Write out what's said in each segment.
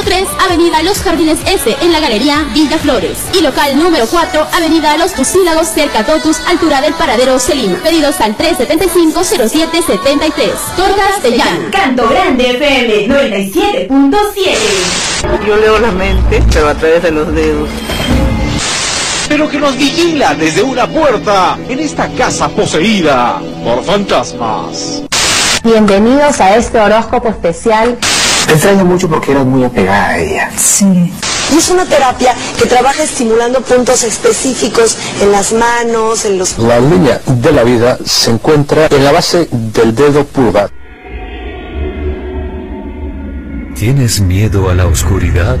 número 3, Avenida Los Jardines S, en la Galería Villa Flores. Y local número 4, Avenida Los Tucílagos, cerca Totus, altura del paradero Selim. Pedidos al 375-0773. Tortas de Llano. Canto Grande FM 97.7. Yo leo la mente, pero a través de los dedos. Pero que nos vigila desde una puerta en esta casa poseída por fantasmas. Bienvenidos a este horóscopo especial. Te extraño mucho porque eras muy apegada a ella. Sí. Y es una terapia que trabaja estimulando puntos específicos en las manos, en los... La línea de la vida se encuentra en la base del dedo pulgar. ¿Tienes miedo a la oscuridad?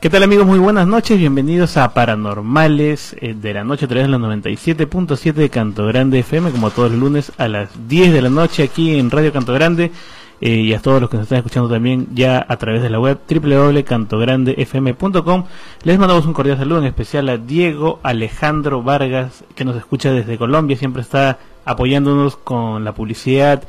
¿Qué tal amigos? Muy buenas noches, bienvenidos a Paranormales eh, de la noche a través de la 97.7 de Canto Grande FM, como todos los lunes a las 10 de la noche aquí en Radio Canto Grande eh, y a todos los que nos están escuchando también ya a través de la web www.cantograndefm.com. Les mandamos un cordial saludo en especial a Diego Alejandro Vargas que nos escucha desde Colombia, siempre está apoyándonos con la publicidad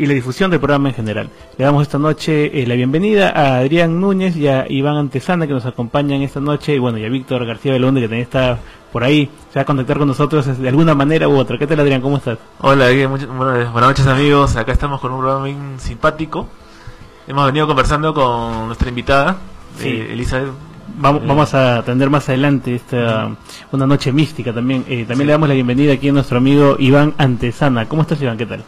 y la difusión del programa en general. Le damos esta noche eh, la bienvenida a Adrián Núñez y a Iván Antesana que nos acompañan esta noche y bueno, y a Víctor García Belonde que también está por ahí, se va a contactar con nosotros de alguna manera u otra. ¿Qué tal Adrián? ¿Cómo estás? Hola, buenas noches amigos, acá estamos con un programa bien simpático. Hemos venido conversando con nuestra invitada, Sí. eh, Elizabeth. Vamos, vamos a atender más adelante esta una noche mística también. Eh, también le damos la bienvenida aquí a nuestro amigo Iván Antesana. ¿Cómo estás Iván? ¿Qué tal?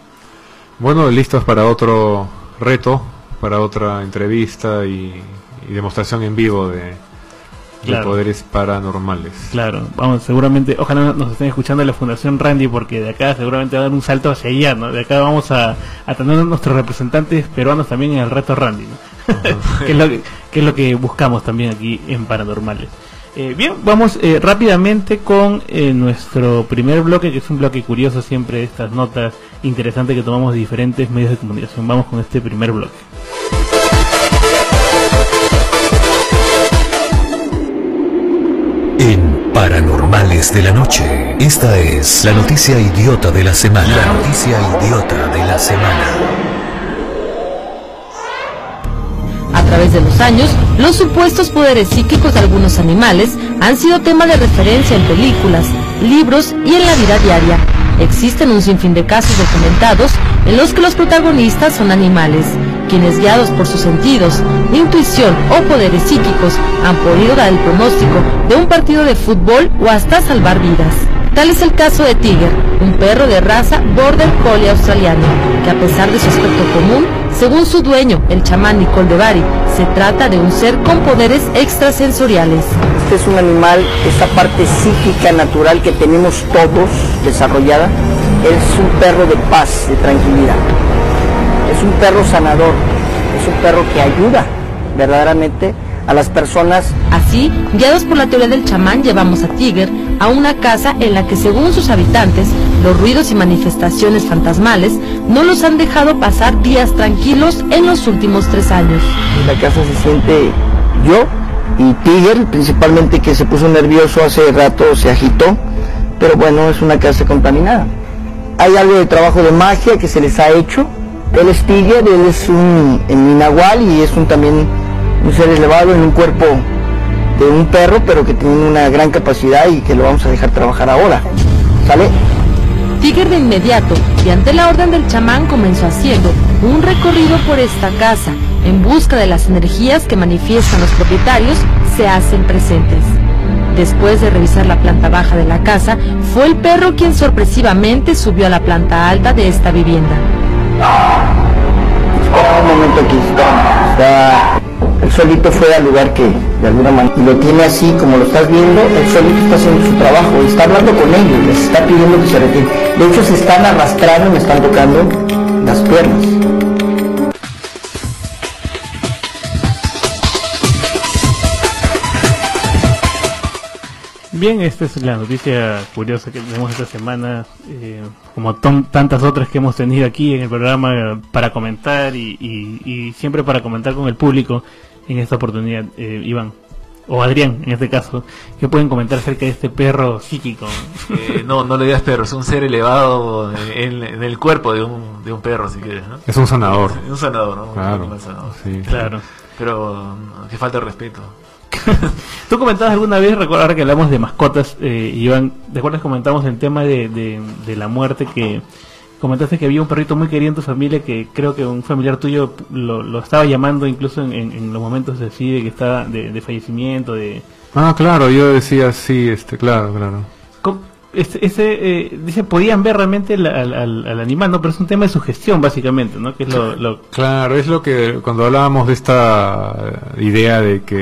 Bueno, listos para otro reto, para otra entrevista y, y demostración en vivo de, poderes paranormales. Claro, vamos, seguramente, ojalá nos estén escuchando la Fundación Randy, porque de acá seguramente va a dar un salto hacia allá, ¿no? De acá vamos a, a tener a nuestros representantes peruanos también en el reto Randy, ¿no? que, es lo que, que es lo que buscamos también aquí en Paranormales. Eh, bien, vamos eh, rápidamente con eh, nuestro primer bloque, que es un bloque curioso siempre, estas notas interesantes que tomamos de diferentes medios de comunicación. Vamos con este primer bloque. En Paranormales de la Noche, esta es la noticia idiota de la semana. La noticia idiota de la semana. Través de los años, los supuestos poderes psíquicos de algunos animales han sido tema de referencia en películas, libros y en la vida diaria. Existen un sinfín de casos documentados en los que los protagonistas son animales, quienes guiados por sus sentidos, intuición o poderes psíquicos han podido dar el pronóstico de un partido de fútbol o hasta salvar vidas. Tal es el caso de Tiger, un perro de raza Border Collie australiano, que a pesar de su aspecto común, según su dueño, el chamán Nicole de Bari, se trata de un ser con poderes extrasensoriales. Este es un animal, esta parte psíquica natural que tenemos todos desarrollada, es un perro de paz, de tranquilidad. Es un perro sanador, es un perro que ayuda verdaderamente a las personas. Así, guiados por la teoría del chamán, llevamos a Tiger a una casa en la que según sus habitantes, los ruidos y manifestaciones fantasmales no los han dejado pasar días tranquilos en los últimos tres años. La casa se siente yo y Tiger, principalmente que se puso nervioso hace rato, se agitó, pero bueno, es una casa contaminada. Hay algo de trabajo de magia que se les ha hecho. Él es Tiger, él es un en y es un también un ser elevado en un cuerpo de un perro, pero que tiene una gran capacidad y que lo vamos a dejar trabajar ahora. ¿Sale? Tiger de inmediato y ante la orden del chamán comenzó haciendo un recorrido por esta casa en busca de las energías que manifiestan los propietarios se hacen presentes. Después de revisar la planta baja de la casa, fue el perro quien sorpresivamente subió a la planta alta de esta vivienda. Un momento aquí. Está- él solito fue al lugar que de alguna manera. Y lo tiene así, como lo estás viendo, él solito está haciendo su trabajo, y está hablando con ellos, les está pidiendo que se retiren. De hecho, se están arrastrando me están tocando las piernas. Bien, esta es la noticia curiosa que tenemos esta semana, eh, como ton- tantas otras que hemos tenido aquí en el programa para comentar y, y- y siempre para comentar con el público en esta oportunidad, eh, Iván, o Adrián en este caso, ¿qué pueden comentar acerca de este perro psíquico? Eh, no, no le digas perro, es un ser elevado en, en el cuerpo de un, de un perro, si quieres. ¿no? Es un sanador. Un sanador, ¿no? Claro, animal sanador. sí. Claro. Pero no, que falta de respeto. Tú comentabas alguna vez, recuerda ahora que hablamos de mascotas, eh, Iván, ¿te acuerdas que comentamos el tema de, de, de la muerte que comentaste que había un perrito muy querido en tu familia que creo que un familiar tuyo lo, lo estaba llamando incluso en, en- en los momentos así de que estaba de, de fallecimiento, de... Ah, claro, yo decía sí, este, claro, claro. ¿Cómo- Ese, ese, eh, dice, podían ver realmente al, al- al animal, ¿no? Pero es un tema de sugestión, básicamente, ¿no? Que es lo... lo- Claro, es lo que cuando hablábamos de esta idea de que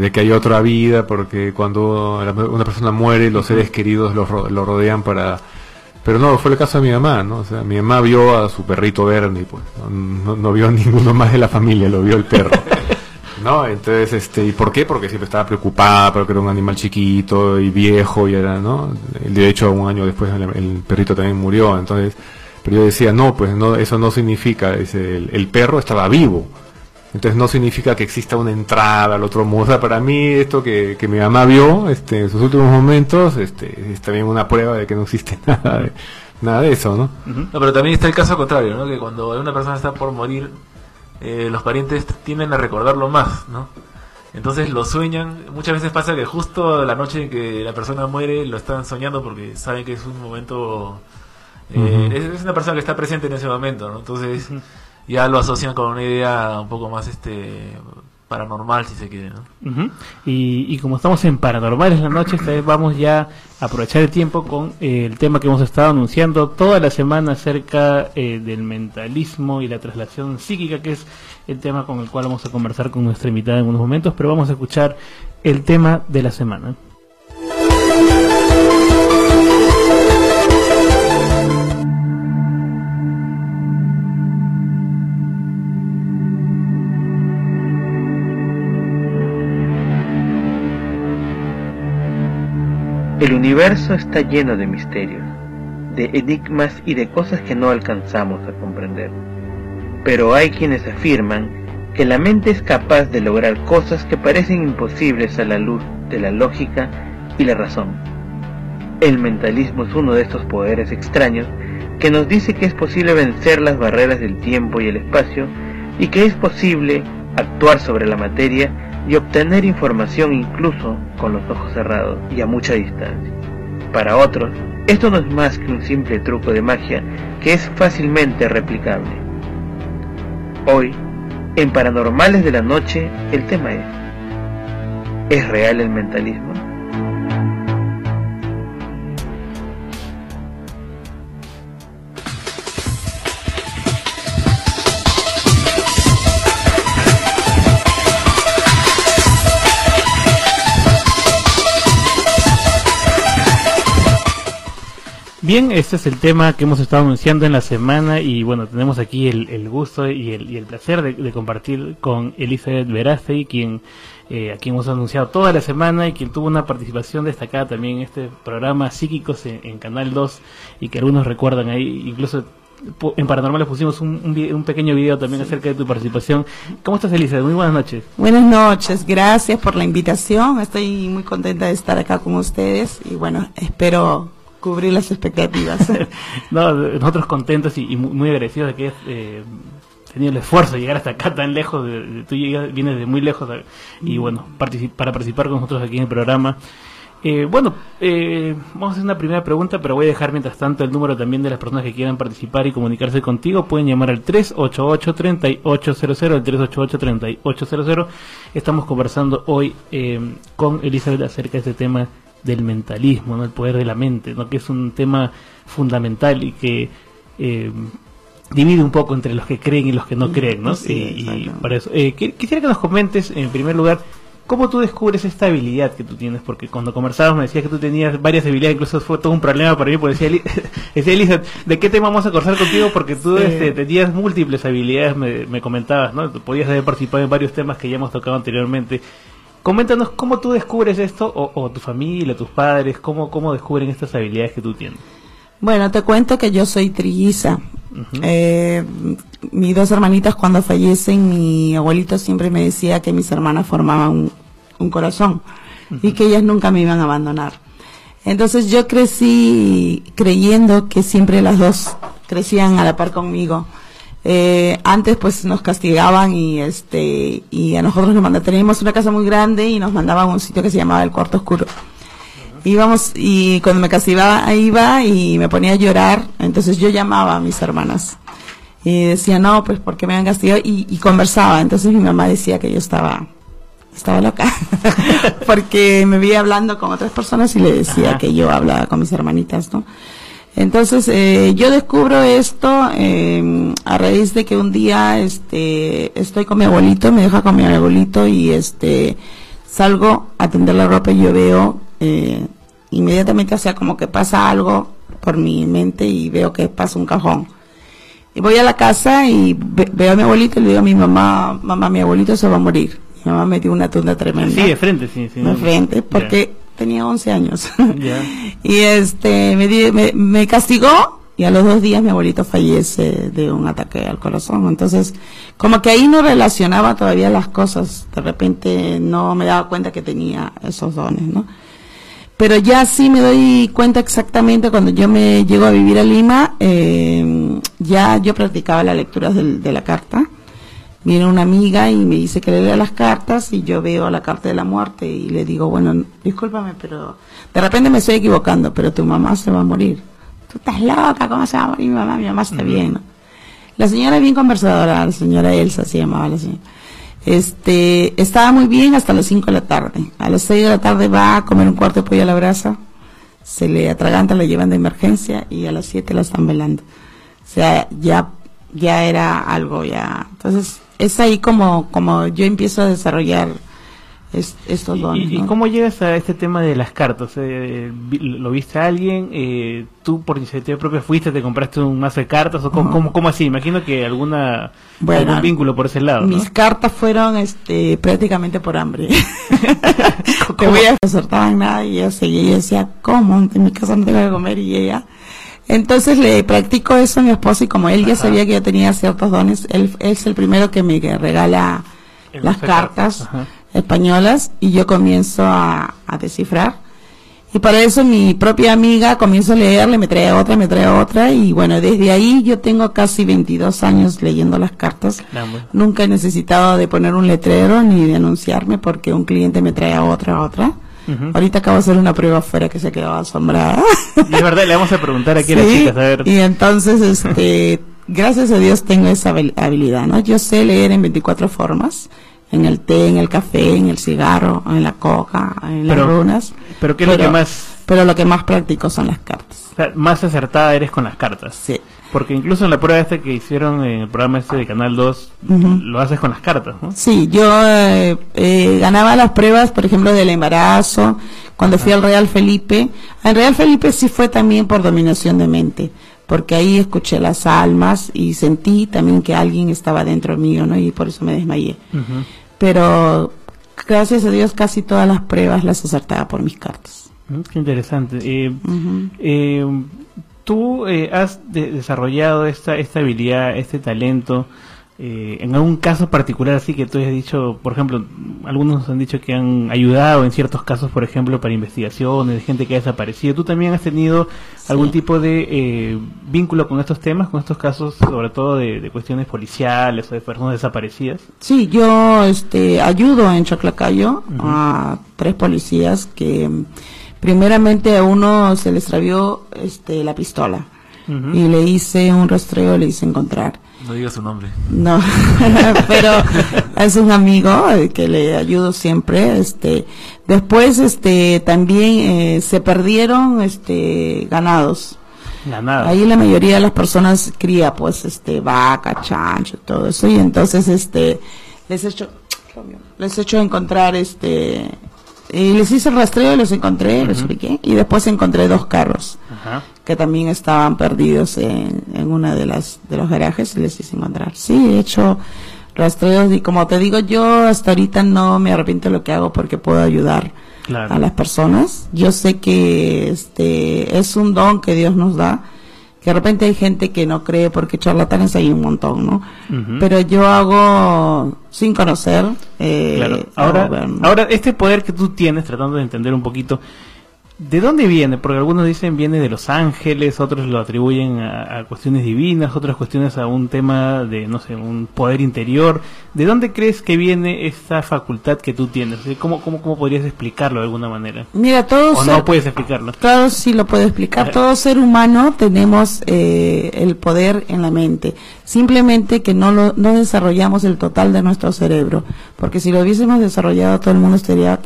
de que hay otra vida, porque cuando una persona muere, los seres queridos lo, lo rodean para... Pero no, fue el caso de mi mamá, ¿no? O sea, mi mamá vio a su perrito Bernie, pues, no, no- no vio a ninguno más de la familia, lo vio el perro. ¿No? Entonces, este, ¿y por qué? Porque siempre estaba preocupada, porque era un animal chiquito y viejo y era, ¿no? De hecho, un año después el, perrito también murió, entonces, pero yo decía, no, pues no, eso no significa, dice, el, el perro estaba vivo. Entonces no significa que exista una entrada al otro mundo. O sea, para mí esto que, que mi mamá vio este, en sus últimos momentos este, es también una prueba de que no existe nada de, nada de eso, ¿no? No, pero también está el caso contrario, ¿no? Que cuando una persona está por morir, eh, los parientes tienden a recordarlo más, ¿no? Entonces lo sueñan. Muchas veces pasa que justo la noche en que la persona muere lo están soñando porque saben que es un momento. eh, es una persona que está presente en ese momento, ¿no? Entonces ya lo asocian con una idea un poco más este paranormal, si se quiere, ¿no? Y, y como estamos en Paranormales la noche, esta vez vamos ya a aprovechar el tiempo con eh, el tema que hemos estado anunciando toda la semana acerca eh, del mentalismo y la traslación psíquica, que es el tema con el cual vamos a conversar con nuestra invitada en unos momentos, pero vamos a escuchar el tema de la semana. El universo está lleno de misterios, de enigmas y de cosas que no alcanzamos a comprender. Pero hay quienes afirman que la mente es capaz de lograr cosas que parecen imposibles a la luz de la lógica y la razón. El mentalismo es uno de estos poderes extraños que nos dice que es posible vencer las barreras del tiempo y el espacio y que es posible actuar sobre la materia y obtener información incluso con los ojos cerrados y a mucha distancia. Para otros, esto no es más que un simple truco de magia que es fácilmente replicable. Hoy, en Paranormales de la Noche, el tema es, ¿es real el mentalismo? Bien, este es el tema que hemos estado anunciando en la semana y bueno, tenemos aquí el, el gusto y el, y el placer de, de compartir con Elizabeth Verástegui, quien, eh, a quien hemos anunciado toda la semana y quien tuvo una participación destacada también en este programa Psíquicos en, en Canal 2 y que algunos recuerdan ahí, incluso en Paranormales pusimos un, un pequeño video también acerca de tu participación. ¿Cómo estás Elizabeth? Muy buenas noches. Buenas noches, gracias por la invitación. Estoy muy contenta de estar acá con ustedes y bueno, espero cubrir las expectativas. No, nosotros contentos y, y muy, agradecidos de que hayas eh, tenido el esfuerzo de llegar hasta acá tan lejos. de- de- tú llegas, vienes de muy lejos y bueno, partici- para participar con nosotros aquí en el programa. Eh, bueno, eh, vamos a hacer una primera pregunta, pero voy a dejar mientras tanto el número también de las personas que quieran participar y comunicarse contigo. Pueden llamar al 388-3800, el 388-3800. Estamos conversando hoy eh, con Elizabeth acerca de este tema del mentalismo, ¿no? el poder de la mente, ¿no? que es un tema fundamental y que eh, divide un poco entre los que creen y los que no creen. ¿no? Sí, y, y para eso, eh, qui- quisiera que nos comentes, en primer lugar, ¿Cómo tú descubres esta habilidad que tú tienes? Porque cuando conversábamos me decías que tú tenías varias habilidades, incluso fue todo un problema para mí, porque decía, decía Elizabeth, ¿de qué tema vamos a conversar contigo? Porque tú Sí. este, tenías múltiples habilidades, me, me comentabas, ¿no? Tú podías haber participado en varios temas que ya hemos tocado anteriormente. Coméntanos cómo tú descubres esto, o, o tu familia, tus padres, cómo, cómo descubren estas habilidades que tú tienes. Bueno, te cuento que yo soy trilliza. Eh, mis dos hermanitas cuando fallecen, mi abuelito siempre me decía que mis hermanas formaban un, un corazón y que ellas nunca me iban a abandonar. Entonces yo crecí creyendo que siempre las dos crecían a la par conmigo. Eh, antes pues nos castigaban y este y a nosotros nos mandaban, teníamos una casa muy grande y nos mandaban a un sitio que se llamaba el cuarto oscuro. Íbamos y cuando me castigaba iba y me ponía a llorar, entonces yo llamaba a mis hermanas y decía no pues porque me han castigado y, y conversaba, entonces mi mamá decía que yo estaba estaba loca porque me veía hablando con otras personas y le decía Ajá. que yo hablaba con mis hermanitas, ¿no? Entonces eh, yo descubro esto eh, a raíz de que un día este estoy con mi abuelito, me deja con mi abuelito y este salgo a tender la ropa y yo veo eh, inmediatamente, o sea, como que pasa algo por mi mente y veo que pasa un cajón. Y voy a la casa y ve- veo a mi abuelito y le digo a mi mamá, mamá, mi abuelito se va a morir. Mi mamá me dio una tunda tremenda. Sí, de frente, sí, sí. De frente, porque tenía 11 años. Y este, me, di- me, me castigó y a los dos días mi abuelito fallece de un ataque al corazón. Entonces, como que ahí no relacionaba todavía las cosas. De repente no me daba cuenta que tenía esos dones, ¿no? Pero ya sí me doy cuenta exactamente cuando yo me llego a vivir a Lima, eh, ya yo practicaba las lecturas del- de la carta. Viene una amiga y me dice que le lea las cartas y yo veo la carta de la muerte y le digo, bueno, discúlpame, pero de repente me estoy equivocando, pero tu mamá se va a morir. Tú estás loca, ¿cómo se va a morir mi mamá? Mi mamá está bien. La señora es bien conversadora, la señora Elsa se llamaba la señora. Este, estaba muy bien hasta las 5 de la tarde. A las 6 de la tarde va a comer un cuarto de pollo a la brasa, se le atraganta, la llevan de emergencia y a las 7 la están velando. O sea, ya, ya era algo ya. Entonces, es ahí como, como yo empiezo a desarrollar es- estos dones. ¿Y, ¿no? cómo llegas a este tema de las cartas? Eh, ¿Lo viste a alguien? Eh, ¿Tú por iniciativa propia fuiste, te compraste un mazo de cartas? ¿O cómo, cómo, cómo así? Imagino que alguna Bueno, algún vínculo por ese lado. ¿no? Mis cartas fueron este prácticamente por hambre. Te voy a acertaban nada y yo seguía y decía, ¿cómo? En mi casa no tengo que comer y ella. Entonces le practico eso a mi esposo y como él ya sabía que yo tenía ciertos dones, él, es el primero que me regala El las cartas Ajá. españolas y yo comienzo a, a descifrar. Y para eso mi propia amiga comienzo a leerle, me trae otra, me trae otra y bueno, desde ahí yo tengo casi 22 años leyendo las cartas. Caramba. Nunca he necesitado de poner un letrero ni de anunciarme porque un cliente me trae a otra, Ahorita acabo de hacer una prueba afuera que se quedó asombrada. Y es verdad, le vamos a preguntar aquí a las Sí, chicas, a ver. Y entonces, este, gracias a Dios tengo esa habil- habilidad, ¿no? Yo sé leer en 24 formas, en el té, en el café, en el cigarro, en la coca, en las Pero- runas. pero ¿qué es lo que más- Pero lo que más practico son las cartas. O sea, más acertada eres con las cartas. Sí. Porque incluso en la prueba este que hicieron en el programa este de Canal 2, Ujú. lo haces con las cartas, ¿no? Sí, yo eh, eh, ganaba las pruebas, por ejemplo, del embarazo, cuando fui al Real Felipe. En Real Felipe sí fue también por dominación de mente, porque ahí escuché las almas y sentí también que alguien estaba dentro mío, ¿no? Y por eso me desmayé. Pero gracias a Dios casi todas las pruebas las acertaba por mis cartas. Mm, Qué interesante. Eh, eh, Tú eh, has de- desarrollado esta, esta habilidad, este talento, eh, en algún caso particular así que tú hayas dicho, por ejemplo, algunos han dicho que han ayudado en ciertos casos, por ejemplo, para investigaciones de gente que ha desaparecido. ¿Tú también has tenido algún tipo de eh, vínculo con estos temas, con estos casos, sobre todo de, de cuestiones policiales o de personas desaparecidas? Sí, yo este, ayudo en Chaclacayo a tres policías que primeramente a uno se le extravió este, la pistola y le hice un rastreo, le hice encontrar. No diga su nombre. No, pero es un amigo eh, que le ayudo siempre. Este, después, este, también eh, se perdieron, este, ganados. Ahí la mayoría de las personas cría, pues, este, vaca, chancho, todo eso, y entonces, este, les he hecho Les he hecho encontrar este y les hice el rastreo y los encontré, los ubiqué, y después encontré dos carros Ajá. que también estaban perdidos en, en una de las de los garajes y les hice encontrar. Sí, he hecho rastreos y como te digo yo hasta ahorita no me arrepiento de lo que hago porque puedo ayudar Claro. a las personas. Yo sé que este es un don que Dios nos da. Que de repente hay gente que no cree porque charlatanes hay un montón, ¿no? Pero yo hago sin conocer. eh, Claro. Ahora, ahora, este poder que tú tienes, tratando de entender un poquito, ¿de dónde viene? Porque algunos dicen viene de los ángeles, otros lo atribuyen a, a cuestiones divinas, otras cuestiones a un tema de, no sé, un poder interior. ¿De dónde crees que viene esta facultad que tú tienes? ¿Cómo, cómo, cómo podrías explicarlo de alguna manera? Mira, todos. ¿O no puedes explicarlo? Claro, sí lo puedo explicar. Todo ser humano tenemos eh, el poder en la mente. Simplemente que no lo, no desarrollamos el total de nuestro cerebro. Porque si lo hubiésemos desarrollado, todo el mundo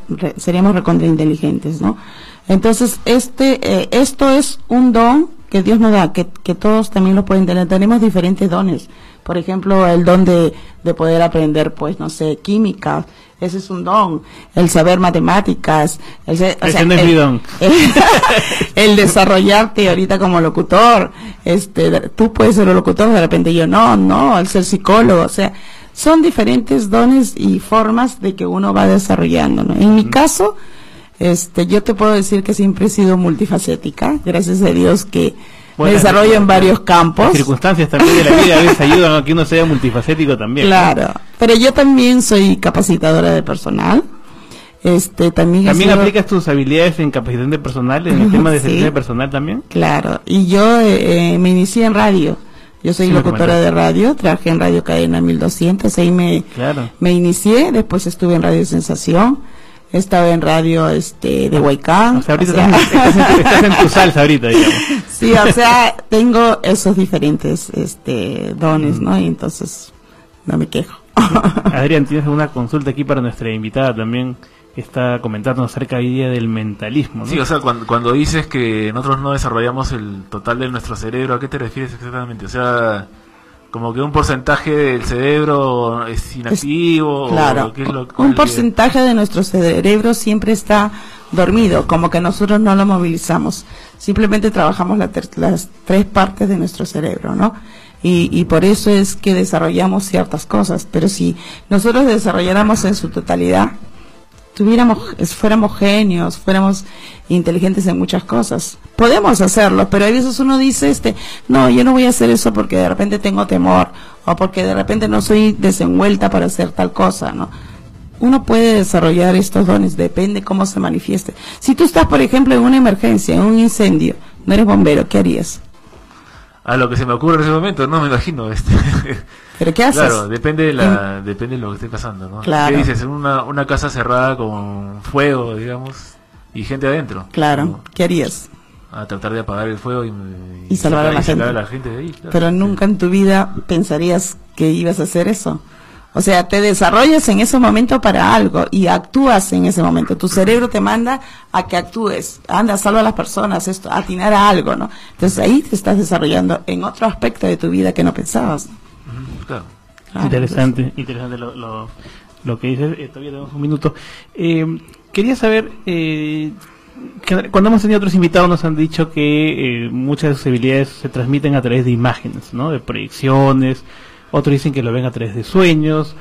re- seríamos recontrainteligentes, ¿no? Entonces, este, eh, esto es un don que Dios nos da, que, que todos también lo pueden tener. Tenemos diferentes dones. Por ejemplo, el don de, de poder aprender, pues, no sé, química. Ese es un don. El saber matemáticas. El, se- o Ese sea, no es el- mi don. el desarrollarte ahorita como locutor, este, tú puedes ser un locutor, de repente yo no, no, el ser psicólogo, o sea, son diferentes dones y formas de que uno va desarrollando, ¿no? En mi caso, este, yo te puedo decir que siempre he sido multifacética, gracias a Dios que Bueno, me desarrollo en varios Las campos. circunstancias también de la vida a veces ayudan a que uno sea multifacético también. ¿no? Claro, pero yo también soy capacitadora de personal. Este, también ¿También sido- aplicas tus habilidades en capacitación de personal, en el tema de Sí. de personal también? Claro, y yo eh, eh, me inicié en radio. Yo soy Sí, locutora de radio, trabajé en Radio Cadena 1200, ahí me, Claro. me inicié, después estuve en Radio Sensación, estaba en radio este de Huaycán. O sea, ahorita o sea, estás, estás en, estás en tu salsa ahorita, digamos. sí, o sea, tengo esos diferentes este dones, ¿no? Y entonces no me quejo. Adrián, tienes una consulta aquí para nuestra invitada también, que está comentando acerca hoy día del mentalismo, ¿no? Sí, o sea, cuando, cuando dices que nosotros no desarrollamos el total de nuestro cerebro, ¿a qué te refieres exactamente? O sea, como que un porcentaje del cerebro es inactivo, o Claro, ¿qué es lo- cuál un porcentaje de nuestro cerebro siempre está dormido, como que nosotros no lo movilizamos. Simplemente trabajamos la ter- las tres partes de nuestro cerebro, ¿no? Y, y por eso es que desarrollamos ciertas cosas. Pero si nosotros desarrolláramos en su totalidad, tuviéramos, fuéramos genios, fuéramos inteligentes en muchas cosas. Podemos hacerlo, pero a veces uno dice, este, no, yo no voy a hacer eso porque de repente tengo temor, o porque de repente no soy desenvuelta para hacer tal cosa, ¿no? Uno puede desarrollar estos dones, depende cómo se manifieste. Si tú estás, por ejemplo, en una emergencia, en un incendio, no eres bombero, ¿qué harías? A lo que se me ocurre en ese momento, no me imagino. Este. ¿Pero qué haces? Claro, depende de, la, depende de lo que esté pasando, ¿no? Claro. ¿Qué dices? En una, una casa cerrada con fuego, digamos, y gente adentro. Claro, ¿qué harías? A tratar de apagar el fuego y, Y salvar a la gente. sacar a la gente de ahí. claro. Pero nunca en tu vida pensarías que ibas a hacer eso. O sea, te desarrollas en ese momento para algo y actúas en ese momento. Tu cerebro te manda a que actúes. Anda, salva a las personas, esto, atinar a algo, ¿no? Entonces ahí te estás desarrollando en otro aspecto de tu vida que no pensabas. Claro. Claro, interesante, interesante lo, lo, lo que dices. Eh, todavía tenemos un minuto. Eh, quería saber, eh, que cuando hemos tenido otros invitados nos han dicho que eh, muchas de sus habilidades se transmiten a través de imágenes, ¿no? De proyecciones. Otros dicen que lo ven a través de sueños.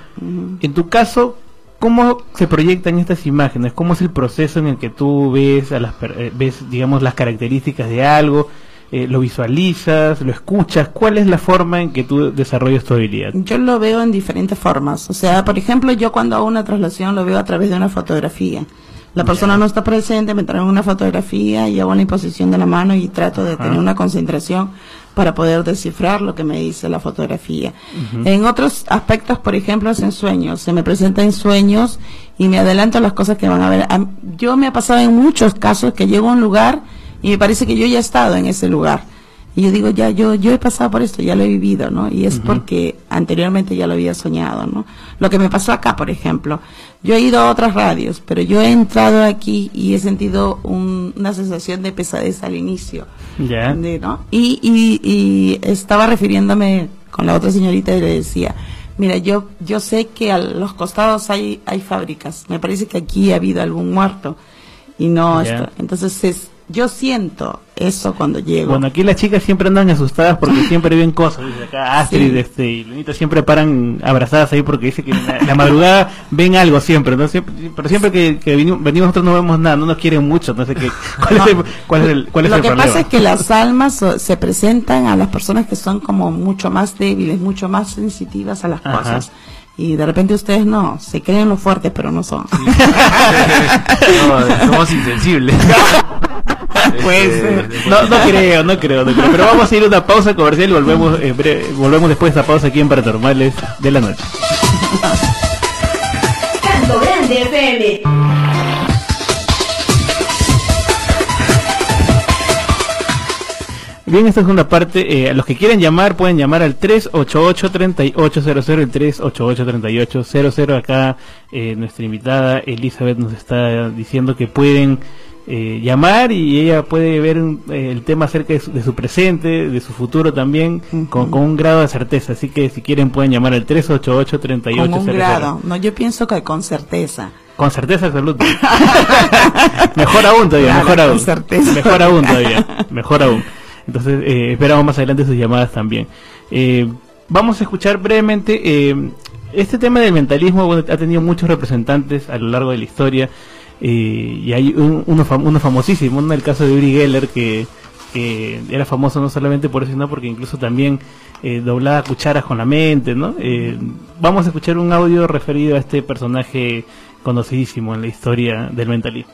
En tu caso, ¿cómo se proyectan estas imágenes? ¿Cómo es el proceso en el que tú ves, a las, per- ves digamos, las características de algo? Eh, ¿Lo visualizas? ¿Lo escuchas? ¿Cuál es la forma en que tú desarrollas tu habilidad? Yo lo veo en diferentes formas. O sea, por ejemplo, yo cuando hago una traslación lo veo a través de una fotografía. La persona no está presente, me traen una fotografía y hago una imposición de la mano y trato de tener una concentración para poder descifrar lo que me dice la fotografía. En otros aspectos, por ejemplo, es en sueños. Se me presenta en sueños y me adelanto a las cosas que van a ver. Yo me ha pasado en muchos casos que llego a un lugar y me parece que yo ya he estado en ese lugar. Y yo digo, ya, yo, yo he pasado por esto, ya lo he vivido, ¿no? Y es porque anteriormente ya lo había soñado, ¿no? Lo que me pasó acá, por ejemplo. Yo he ido a otras radios, pero yo he entrado aquí y he sentido un- una sensación de pesadez al inicio. Ya. de- ¿no? Y, y, y estaba refiriéndome con la otra señorita y le decía, Mira, yo yo sé que a los costados hay hay fábricas. Me parece que aquí ha habido algún muerto y no esto. Entonces es, yo siento eso cuando llego. Bueno, aquí las chicas siempre andan asustadas porque siempre ven cosas. Dice acá Astrid Sí. este, y Lunita siempre paran abrazadas ahí porque dice que en la, la madrugada ven algo siempre, ¿no? Siempre- pero siempre que, que venimos, nosotros no vemos nada, no nos quieren mucho. No sé qué, ¿cuál, es el, cuál es el, cuál es Lo el que problema? pasa es que las almas se presentan a las personas que son como mucho más débiles, mucho más sensitivas a las Ajá. cosas. Y de repente ustedes no, se creen lo fuertes, pero no son. No, somos insensibles. Pues, Este, eh, no, no creo, no creo, no creo. Pero vamos a ir a una pausa comercial y volvemos, en breve- volvemos después de esta pausa aquí en Paranormales de la Noche. Canto Grande FM. Bien, esta segunda parte, eh, a los que quieren llamar pueden llamar al 388-3800, el 388-3800. Acá eh, nuestra invitada Elizabeth nos está diciendo que pueden eh, llamar y ella puede ver un- eh, el tema acerca de su, de su presente, de su futuro también, con, con un grado de certeza. Así que si quieren pueden llamar al 388-3800. Con un grado. No, yo pienso que con certeza. Con certeza absoluta. mejor aún todavía, Claro, mejor aún. certeza. Mejor aún todavía, mejor aún. Entonces, eh, esperamos más adelante sus llamadas también. Eh, vamos a escuchar brevemente. eh, este tema del mentalismo bueno, ha tenido muchos representantes a lo largo de la historia. Y hay un- uno, fam- famosísimo, el caso de Uri Geller, que, que era famoso no solamente por eso, sino porque incluso también eh, doblaba cucharas con la mente. ¿no? Eh, vamos a escuchar un audio referido a este personaje conocidísimo en la historia del mentalismo.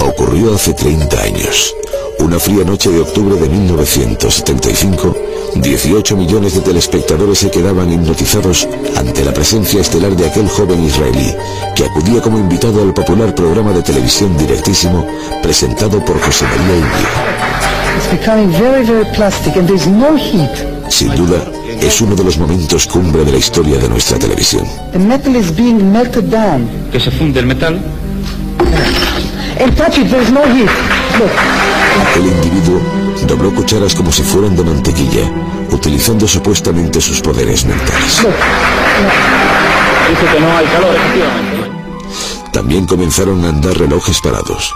Ocurrió hace 30 años. Una fría noche de octubre de 1975, 18 millones de telespectadores se quedaban hipnotizados ante la presencia estelar de aquel joven israelí que acudía como invitado al popular programa de televisión directísimo presentado por José María. Sin duda, es uno de los momentos cumbre de la historia de nuestra televisión. The metal is being melted down. ¿Que se funde el metal? And touch it, there's no heat. Look. Aquel individuo dobló cucharas como si fueran de mantequilla, utilizando supuestamente sus poderes mentales. Dice que no hay calor, efectivamente. También comenzaron a andar relojes parados.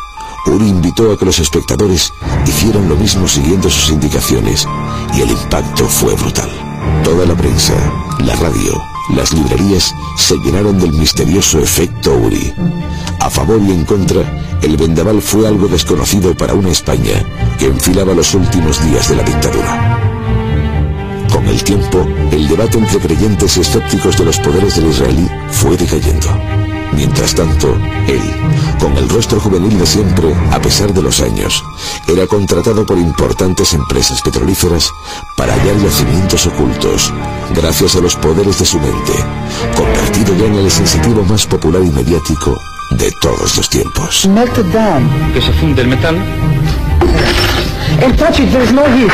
Uri invitó a que los espectadores hicieran lo mismo siguiendo sus indicaciones y el impacto fue brutal. Toda la prensa, la radio, las librerías se llenaron del misterioso efecto Uri. A favor y en contra, el vendaval fue algo desconocido para una España que enfilaba los últimos días de la dictadura. Con el tiempo, el debate entre creyentes y escépticos de los poderes del israelí fue decayendo. Mientras tanto, él, con el rostro juvenil de siempre, a pesar de los años, era contratado por importantes empresas petrolíferas para hallar yacimientos ocultos, gracias a los poderes de su mente, convertido ya en el sensitivo más popular y mediático de todos los tiempos. Melted down. Que se funde el metal. And touch it, there's no heat.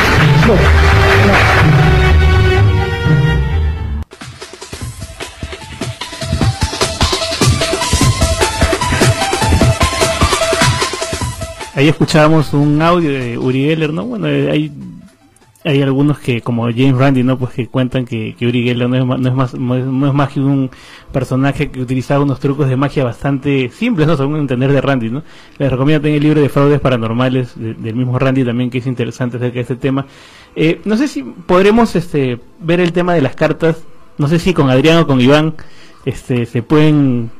Ahí escuchábamos un audio de Uri Geller, ¿no? Bueno, eh, hay, hay algunos que, como James Randi, ¿no? Pues que cuentan que, Uri Geller no es, no, es más, no es- más que un personaje que utilizaba unos trucos de magia bastante simples, ¿no? Según entender de Randy, ¿no? Les recomiendo también el libro de fraudes paranormales de- del mismo Randy también, que es interesante acerca de este tema. Eh, no sé si podremos este, ver el tema de las cartas, no sé si con Adrián o con Iván este, se pueden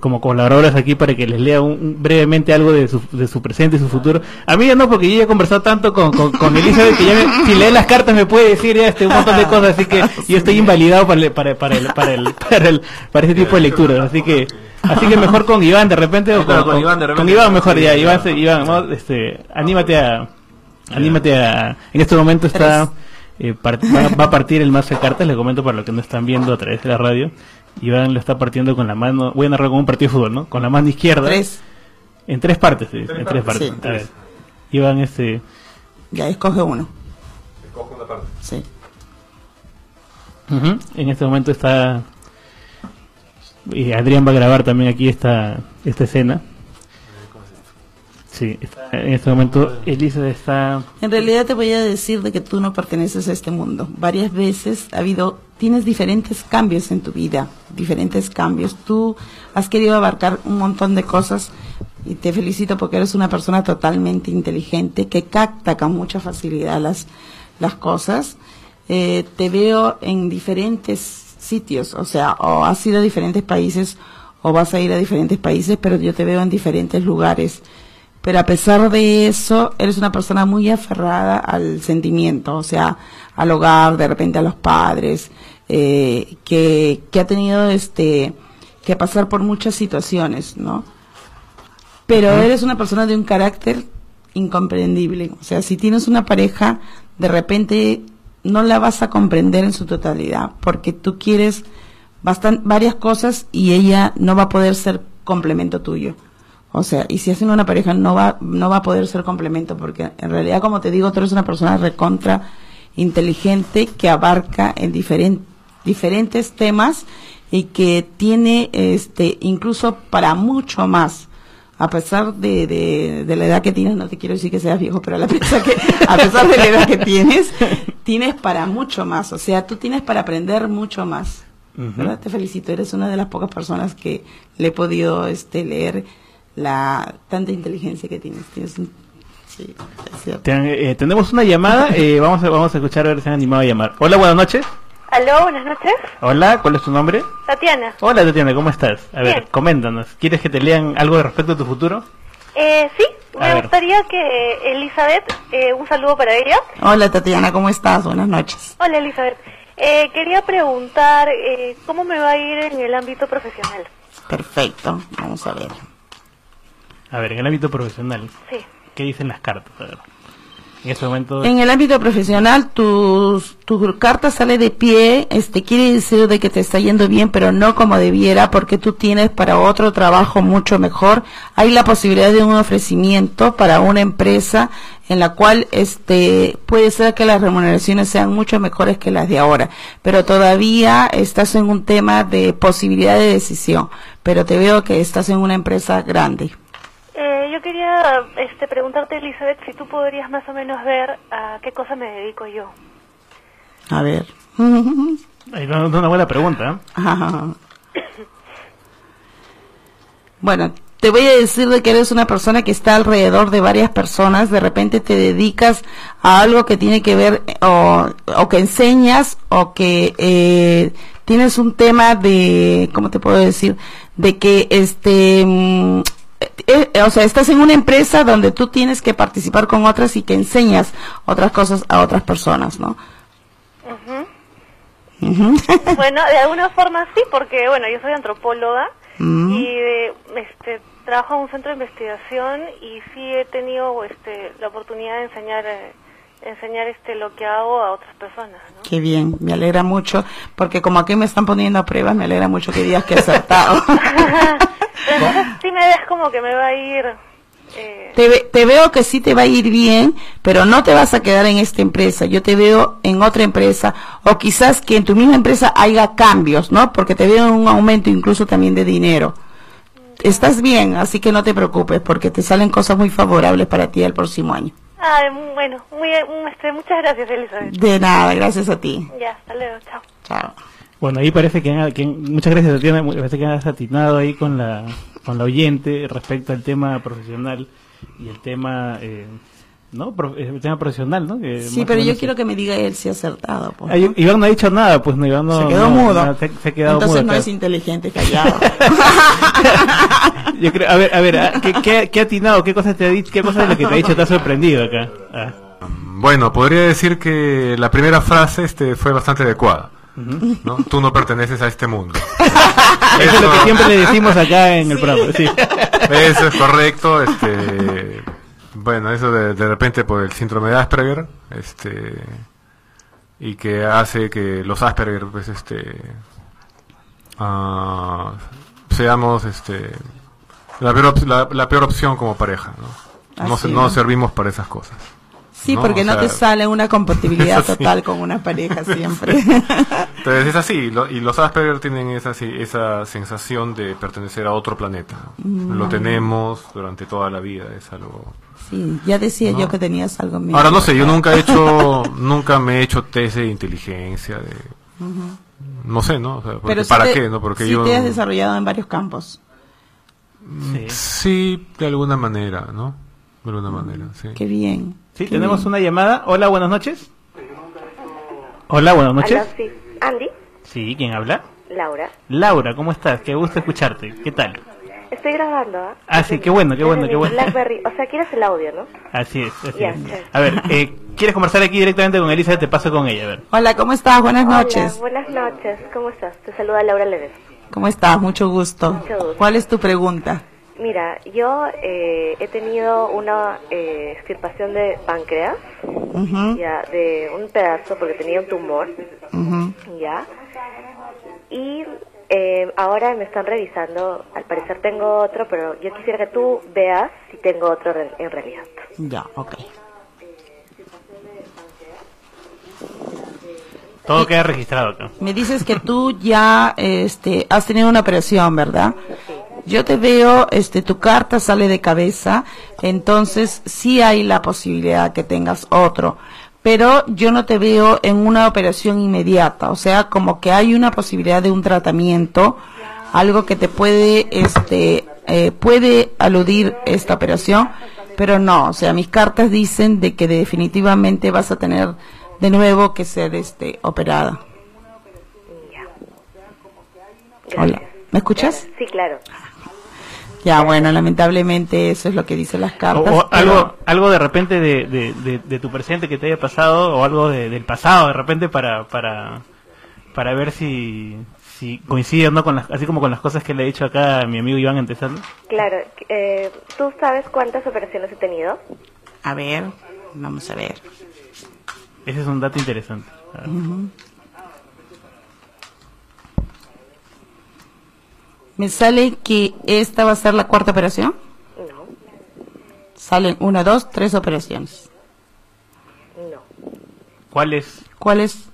como colaboradores aquí para que les lea un- un- brevemente algo de su, de su presente y su futuro. A mí ya no, porque yo ya he conversado tanto con, con, con Elizabeth que ya me- si lee las cartas me puede decir ya este un montón de cosas, así que yo estoy invalidado para el, para, para el, para el, para el, para ese tipo de lecturas, así que así que mejor con Iván de repente o Claro, con, con Iván de con. Iván mejor ya, Iván, Iván, ¿no? este, anímate a anímate a en este momento está eh, par- va, va a partir el mazo de cartas, le comento para los que no están viendo a través de la radio. Iván lo está partiendo con la mano, voy a narrar como un partido de fútbol, ¿no? Con la mano izquierda. Tres. En tres partes, sí, en tres partes. Sí. A ver. Iván este Ya escoge uno. Escoge una parte. Sí. en este momento está y Adrián va a grabar también aquí esta esta escena. Sí, en este momento Elisa está... En realidad te voy a decir de que tú no perteneces a este mundo. Varias veces ha habido, tienes diferentes cambios en tu vida, diferentes cambios. Tú has querido abarcar un montón de cosas y te felicito porque eres una persona totalmente inteligente que capta con mucha facilidad las, las cosas. Eh, te veo en diferentes sitios, o sea, o has ido a diferentes países o vas a ir a diferentes países, pero yo te veo en diferentes lugares pero a pesar de eso, eres una persona muy aferrada al sentimiento, o sea, al hogar, de repente a los padres, eh, que, que ha tenido este que pasar por muchas situaciones, ¿no? Pero eres una persona de un carácter incomprendible, o sea, si tienes una pareja, de repente no la vas a comprender en su totalidad, porque tú quieres bastan varias cosas y ella no va a poder ser complemento tuyo. O sea, y si hacen una pareja no va, no va a poder ser complemento porque en realidad, como te digo, tú eres una persona recontra inteligente que abarca en diferen- diferentes temas y que tiene, este, incluso para mucho más. A pesar de, de, de la edad que tienes, no te quiero decir que seas viejo, pero a, la pesar que, a pesar de la edad que tienes, tienes para mucho más. O sea, tú tienes para aprender mucho más. ¿verdad? Te felicito, eres una de las pocas personas que le he podido este, leer la tanta inteligencia que tienes. tienes un- sí, es cierto. Ten- eh, tenemos una llamada, eh, vamos, a, vamos a escuchar a ver si se han animado a llamar. Hola, buenas noches. Aló, buenas noches. Hola, ¿cuál es tu nombre? Tatiana. Hola, Tatiana, ¿cómo estás? A ver, Bien. coméntanos. ¿Quieres que te lean algo de respecto a tu futuro? Eh, sí, A me ver. gustaría que Elizabeth, eh, un saludo para ella. Hola Tatiana, ¿cómo estás? Buenas noches. Hola Elizabeth. Eh, quería preguntar eh, cómo me va a ir en el ámbito profesional. Perfecto, vamos a ver. A ver, en el ámbito profesional, Sí. ¿qué dicen las cartas? A ver. En este momento... En el ámbito profesional, tu, tu carta sale de pie, este quiere decir de que te está yendo bien, pero no como debiera, porque tú tienes para otro trabajo mucho mejor. Hay la posibilidad de un ofrecimiento para una empresa en la cual este puede ser que las remuneraciones sean mucho mejores que las de ahora, pero todavía estás en un tema de posibilidad de decisión, pero te veo que estás en una empresa grande. Eh, yo quería este, preguntarte, Elizabeth, si tú podrías más o menos ver a qué cosa me dedico yo. A ver. Va una buena pregunta. ¿eh? Ajá. Bueno, te voy a decir de que eres una persona que está alrededor de varias personas, de repente te dedicas a algo que tiene que ver o, o que enseñas o que eh, tienes un tema de, ¿cómo te puedo decir? De que este... eh, eh, o sea, estás en una empresa donde tú tienes que participar con otras y que enseñas otras cosas a otras personas, ¿no? Bueno, de alguna forma sí, porque bueno, yo soy antropóloga Mm. y de, este, trabajo en un centro de investigación y sí he tenido este, la oportunidad de enseñar eh, enseñar este lo que hago a otras personas. ¿no? Qué bien, me alegra mucho, porque como aquí me están poniendo a pruebas, me alegra mucho que digas que he acertado. Sí me ves como que me va a ir... eh, te, ve- te veo que sí te va a ir bien, pero no te vas a quedar en esta empresa. Yo te veo en otra empresa, o quizás que en tu misma empresa haya cambios, ¿no? Porque te veo un aumento incluso también de dinero. Estás bien, así que no te preocupes, porque te salen cosas muy favorables para ti el próximo año. Ah, bueno, muy, este, muchas gracias, Elizabeth. De nada, gracias a ti. Ya, hasta luego, chao. Chao. Bueno, ahí parece que, han- que muchas gracias Tatiana, parece que has atinado ahí con la con la oyente respecto al tema profesional y el tema eh, no el tema profesional, ¿no? Que Sí, pero yo quiero que me diga él si ha acertado. pues, ¿no? Iván no ha dicho nada, pues no Iván no se quedó no- mudo. no, se, se ha quedado Entonces mudo no es inteligente, callado. Yo creo, a ver, a ver, ah, ¿qué, qué, qué ha atinado? ¿Qué cosas te ha dicho? ¿Qué cosas de lo que te ha dicho te ha sorprendido acá? Ah. Bueno, podría decir que la primera frase este, fue bastante adecuada. ¿no? Tú no perteneces a este mundo. Eso es lo que siempre le decimos acá en el programa. Sí. Eso es correcto. Este, bueno, eso de, de repente por el síndrome de Asperger, este, y que hace que los Asperger, pues, este, ah, seamos, este, la peor, la, la peor opción como pareja, ¿no? No, no servimos para esas cosas. Sí, ¿no? porque O no sea, te sale una compatibilidad Sí. total con una pareja siempre. Entonces es así, lo- y los Asperger tienen esa, sí, esa sensación de pertenecer a otro planeta. Mm. Lo tenemos durante toda la vida, es algo... sí, ya decía No. yo que tenías algo medio- Ahora no sé, yo nunca he hecho, nunca me he hecho test de inteligencia, de... No sé, ¿no? O sea, porque Pero sí ¿Para te- qué? ¿no? Porque sí yo... te has desarrollado en varios campos. Sí, de alguna manera, ¿no? De alguna manera, sí. Qué bien. Sí, Qué tenemos una llamada. Hola, buenas noches. Hola, buenas noches. Aló, sí. Andy, Sí, ¿quién habla? Laura. Laura, ¿cómo estás? Qué gusto escucharte. ¿Qué tal? Estoy grabando, ¿ah? Ah, sí, qué bueno, qué bueno, qué bueno. Blackberry. O sea, quieres el audio, ¿no? Así es, así Ya, es. A ver, eh, ¿quieres conversar aquí directamente con Elisa? Te paso con ella, a ver. Hola, ¿cómo estás? Buenas Hola, noches. buenas noches. ¿Cómo estás? Te saluda Laura Leves. ¿Cómo estás? Mucho gusto. Mucho gusto. ¿Cuál es tu pregunta? Mira, yo eh, he tenido una eh, extirpación de páncreas, ya, de un pedazo porque tenía un tumor, ya. Y eh, ahora me están revisando, al parecer tengo otro, pero yo quisiera que tú veas si tengo otro re- en realidad. Ya, ok. Todo queda registrado. Me dices que tú ya este, has tenido una operación, ¿verdad? Yo te veo, este, tu carta sale de cabeza, entonces sí hay la posibilidad que tengas otro, pero yo no te veo en una operación inmediata, o sea, como que hay una posibilidad de un tratamiento, algo que te puede, este, eh, puede aludir esta operación, pero no, o sea, mis cartas dicen de que definitivamente vas a tener de nuevo que ser, este, operada. Hola, ¿me escuchas? Sí, claro. Ya, bueno, lamentablemente eso es lo que dicen las cartas. o pero- algo, algo de repente de, de, de- de tu presente que te haya pasado o algo de- del pasado de repente para para para ver si si coincide o no con las, así como con las cosas que le he dicho acá a mi amigo Iván empezando. Claro, eh, ¿tú sabes cuántas operaciones he tenido? A ver, vamos a ver. Ese es un dato interesante. A ver. Me sale que esta va a ser la cuarta operación. No, Salen una, dos, tres operaciones. no. ¿Cuál es ¿Cuál es?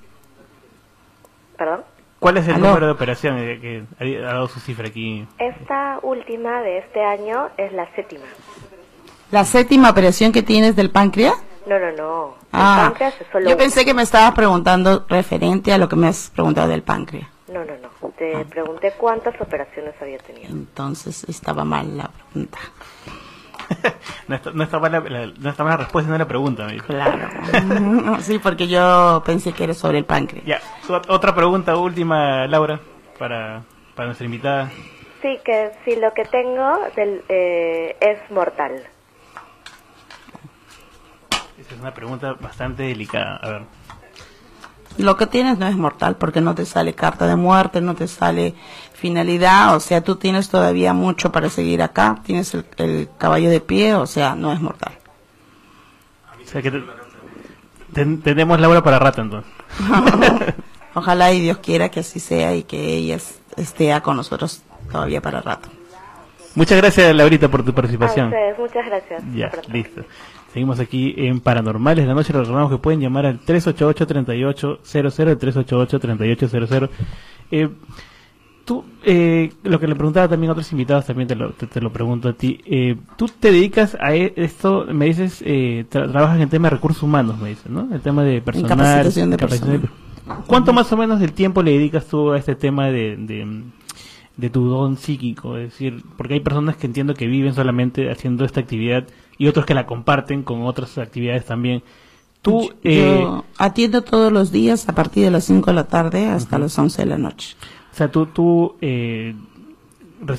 ¿Perdón? cuál es el Aló. número de operaciones que ha dado su cifra aquí? Esta última de este año es la séptima. ¿La séptima operación que tienes del páncreas? No, no, no. El Ah, páncreas es solo yo pensé que me estabas preguntando referente a lo que me has preguntado del páncreas. No, no, no. Te pregunté cuántas operaciones había tenido. Entonces estaba mal la pregunta. No está, no está mal la, la- no la respuesta, no la pregunta, me dijo. Claro. sí, porque yo pensé que era sobre el páncreas. Ya, otra pregunta última, Laura, para, para nuestra invitada. Sí, que si lo que tengo del, eh, es mortal. Esa es una pregunta bastante delicada. A ver. Lo que tienes no es mortal porque no te sale carta de muerte, no te sale finalidad, o sea, tú tienes todavía mucho para seguir acá, tienes el, el caballo de pie, o sea, no es mortal. O sea que te- ten- tenemos Laura para rato entonces. Ojalá y Dios quiera que así sea y que ella es- esté con nosotros todavía para rato. Muchas gracias, Laurita, por tu A participación. ustedes, muchas gracias. Ya, listo. Seguimos aquí en Paranormales de la Noche. Les recordamos que pueden llamar al 388-3800, el 388-3800. Eh, tú, eh, lo que le preguntaba también a otros invitados, también te lo, te, te lo pregunto a ti. Eh, tú te dedicas a e- esto, me dices, eh, tra- trabajas en tema de recursos humanos, me dices, ¿no? El tema de personal. capacitación de capacitación de- ¿Cuánto más o menos del tiempo le dedicas tú a este tema de, de, de tu don psíquico? Es decir, porque hay personas que entiendo que viven solamente haciendo esta actividad y otros que la comparten con otras actividades también. Tú, eh, Yo atiendo todos los días a partir de las 5 de la tarde hasta las 11 de la noche. o sea, tú, tú eh,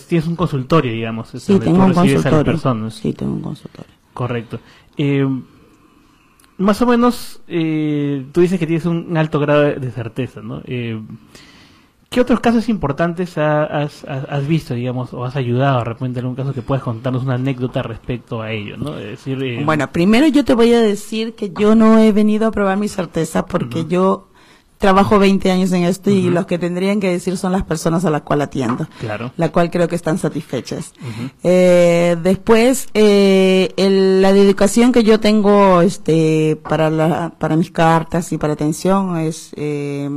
tienes un consultorio, digamos, es Sí, donde tengo tú un recibes a las consultorio. personas. Sí, tengo un consultorio. Correcto. Eh, más o menos, eh, tú dices que tienes un alto grado de, de certeza, ¿no? ¿Qué otros casos importantes ha- has, visto, digamos, o has ayudado de repente en algún caso que puedas contarnos una anécdota respecto a ello, ¿no? Es decir, eh, Bueno, primero yo te voy a decir que yo no he venido a probar mi certeza porque yo trabajo 20 años en esto y los que tendrían que decir son las personas a las cuales atiendo, Claro. la cual creo que están satisfechas. Eh, después, eh, el la dedicación que yo tengo este para la, para mis cartas y para atención es eh,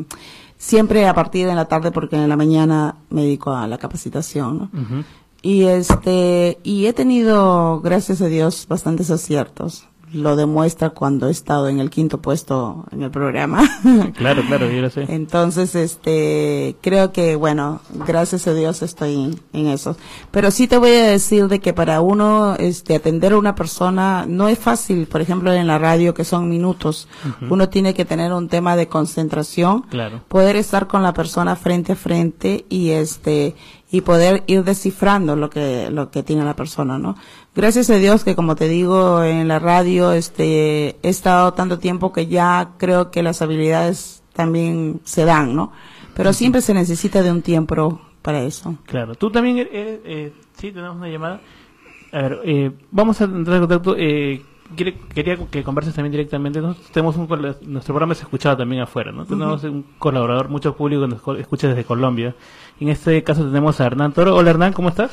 siempre a partir de la tarde porque en la mañana me dedico a la capacitación ¿no? y este y he tenido gracias a Dios bastantes aciertos lo demuestra cuando he estado en el quinto puesto en el programa. Claro, claro, yo lo sé. Entonces, este, creo que, bueno, gracias a Dios estoy en eso. Pero sí te voy a decir de que para uno, este, atender a una persona no es fácil, por ejemplo, en la radio, que son minutos. Uno tiene que tener un tema de concentración, Claro. poder estar con la persona frente a frente y este, y poder ir descifrando lo que, lo que tiene la persona, ¿no? Gracias a Dios que como te digo en la radio, este, he estado tanto tiempo que ya creo que las habilidades también se dan, ¿no? Pero siempre se necesita de un tiempo para eso. Claro, tú también, eh, eh, sí, tenemos una llamada. A ver, eh, vamos a entrar en contacto. Eh, quiere- quería que converses también directamente. Nosotros tenemos un, nuestro programa es escuchado también afuera, ¿no? Tenemos un colaborador, mucho público que nos escucha desde Colombia. En este caso tenemos a Hernán Toro. Hola Hernán, ¿cómo estás?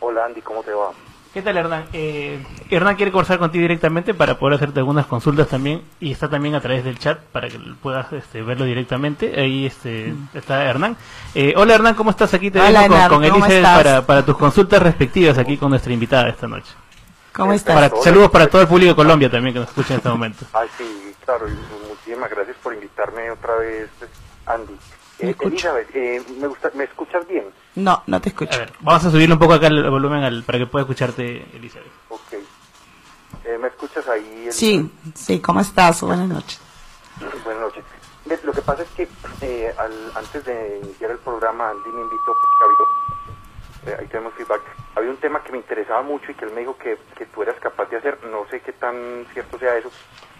Hola Andy, ¿cómo te va? ¿Qué tal Hernán? Eh, Hernán quiere conversar contigo directamente para poder hacerte algunas consultas también y está también a través del chat para que puedas este, verlo directamente. Ahí este, está Hernán. Eh, hola Hernán, ¿cómo estás? Aquí te Hola, Hernán, con, con ¿cómo Elizabeth estás? para, para tus consultas respectivas aquí con nuestra invitada esta noche. ¿Cómo estás? Para- saludos para todo el público de Colombia también que nos escucha en este momento. Ay, sí, claro, muchísimas gracias por invitarme otra vez, Andy. Eh. Elizabeth, eh, me, gusta, ¿me escuchas bien? No, no te escucho. A ver, vamos a subirle un poco acá el volumen al- para que pueda escucharte Elizabeth. Ok. Eh, ¿Me escuchas ahí? el- Sí, sí, ¿cómo estás? Buenas noches. Buenas noches. Lo que pasa es que eh, al- antes de iniciar el programa, Andy me invitó, porque había- eh, ahí tenemos feedback, había un tema que me interesaba mucho y que él me dijo que, que tú eras capaz de hacer, no sé qué tan cierto sea eso,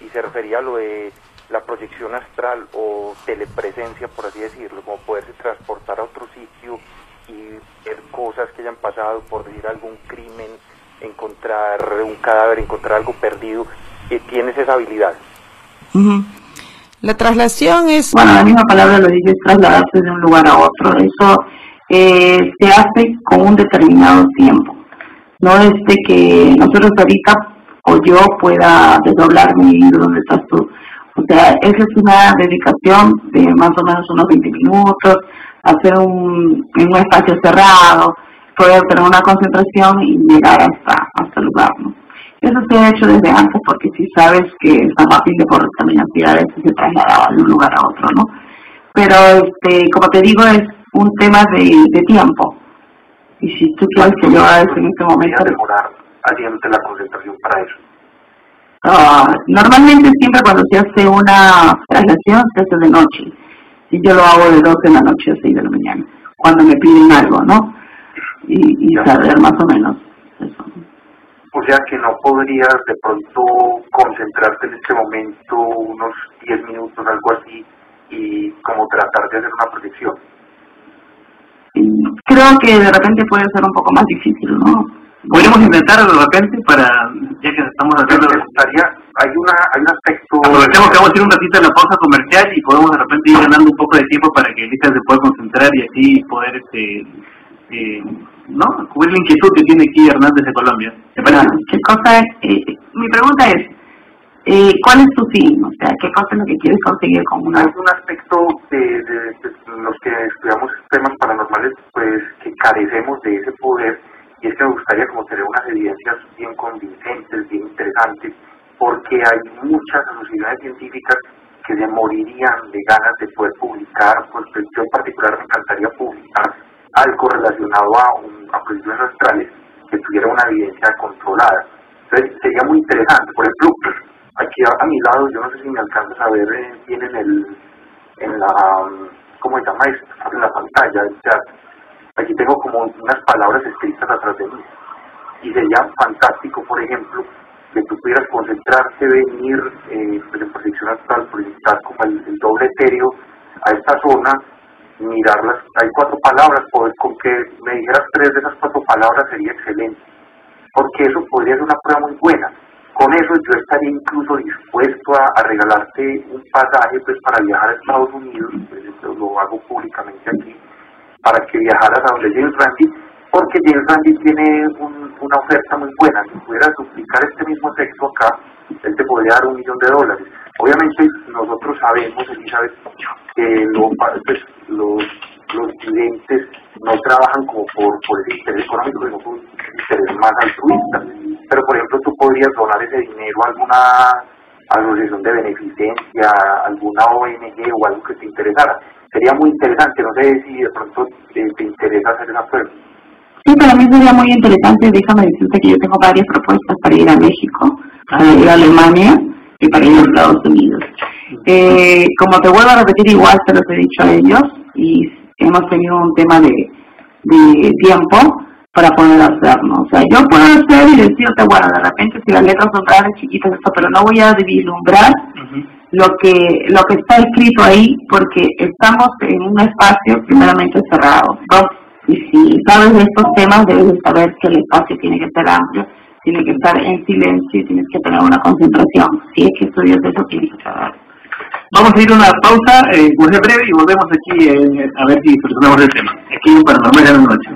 y se refería a lo de la proyección astral o telepresencia, por así decirlo, como poderse transportar a otro sitio y ver cosas que hayan pasado, por decir algún crimen, encontrar un cadáver, encontrar algo perdido, eh, tienes esa habilidad. Ujú. La traslación es... Bueno, la misma palabra lo dice, es trasladarse de un lugar a otro. Eso eh, se hace con un determinado tiempo. No es de que nosotros ahorita o yo pueda desdoblarme y ir donde estás tú. O sea, esa es una dedicación de más o menos unos 20 minutos, hacer un, en un espacio cerrado, poder tener una concentración y llegar hasta, hasta el lugar, ¿no? Eso se ha hecho desde antes porque si sabes que San Martín de Porres también hacía eso, se trasladaba de un lugar a otro, ¿no? Pero, este, como te digo, es un tema de, de tiempo. Y si tú quieres que yo haga eso en este momento... haciéndote la concentración para eso. Ah, normalmente siempre cuando se hace una traslación se hace de noche. Y yo lo hago de 12 de la noche a 6 de la mañana, cuando me piden algo, ¿no? Y, y saber más o menos. O sea que no podrías de pronto concentrarte en este momento unos 10 minutos, algo así, y como tratar de hacer una proyección. Creo que de repente puede ser un poco más difícil, ¿no? Podríamos intentarlo de repente para, ya que estamos haciendo... Me gustaría, hay, una, hay un aspecto... Aprovechemos que vamos a ir un ratito a la pausa comercial y podemos de repente ir ganando un poco de tiempo para que Elisa se pueda concentrar y así poder, este, eh, ¿no? Cubrir la inquietud que tiene aquí Hernández de Colombia. ¿Te parece? Claro, ¿Qué cosa es? eh, mi pregunta es, eh, ¿cuál es tu fin? O sea, ¿qué cosa es lo que quieres conseguir con una... Hay un aspecto de, de, de los que estudiamos temas paranormales, pues que carecemos de ese poder y es que me gustaría como tener unas evidencias bien convincentes, bien interesantes, porque hay muchas asociaciones científicas que se morirían de ganas de poder publicar, pues yo en particular me encantaría publicar algo relacionado a, un, a proyecciones astrales que tuviera una evidencia controlada. Entonces sería muy interesante, por ejemplo, aquí a, a mi lado, yo no sé si me alcanzas a ver eh, bien en el, en la, ¿cómo se llama esto? En la pantalla chat. Aquí tengo como unas palabras escritas atrás de mí. Y sería fantástico, por ejemplo, que tú pudieras concentrarte, venir eh, pues en proyección astral, proyectar como el, doble etéreo a esta zona, mirarlas. Hay cuatro palabras, poder, con que me dijeras tres de esas cuatro palabras sería excelente. Porque eso podría ser una prueba muy buena. Con eso yo estaría incluso dispuesto a, regalarte un pasaje pues para viajar a Estados Unidos, pues, lo hago públicamente aquí, para que viajaras a donde James Randi porque James Randi tiene un- una oferta muy buena. Si pudieras duplicar este mismo texto acá, él te podría dar un millón de dólares. Obviamente nosotros sabemos, Elizabeth, que pues, los, los clientes no trabajan como por, por ese interés económico, sino por un interés más altruista. Pero, por ejemplo, tú podrías donar ese dinero a alguna asociación de beneficencia, alguna ONG o algo que te interesara. Sería muy interesante, no sé si de pronto eh, te interesa hacer esa prueba. Sí, para mí sería muy interesante. Déjame decirte que yo tengo varias propuestas para ir a México, para ir a Alemania y para ir a Estados Unidos. Eh, como te vuelvo a repetir, igual se los he dicho a ellos y hemos tenido un tema de, de tiempo para poder hacerlo. O sea, yo puedo hacer y decirte, bueno, de repente si las letras son grandes, chiquitas, esto, pero no voy a vislumbrar lo que lo que está escrito ahí porque estamos en un espacio primeramente cerrado. Y si sabes de estos temas, debes de saber que el espacio tiene que ser amplio, tiene que estar en silencio y tienes que tener una concentración. Si es que estudias eso, tienes que saber. Vamos a ir a una pausa, eh, muy breve, y volvemos aquí eh, a ver si solucionamos el tema. Aquí en Paranormal de la Noche.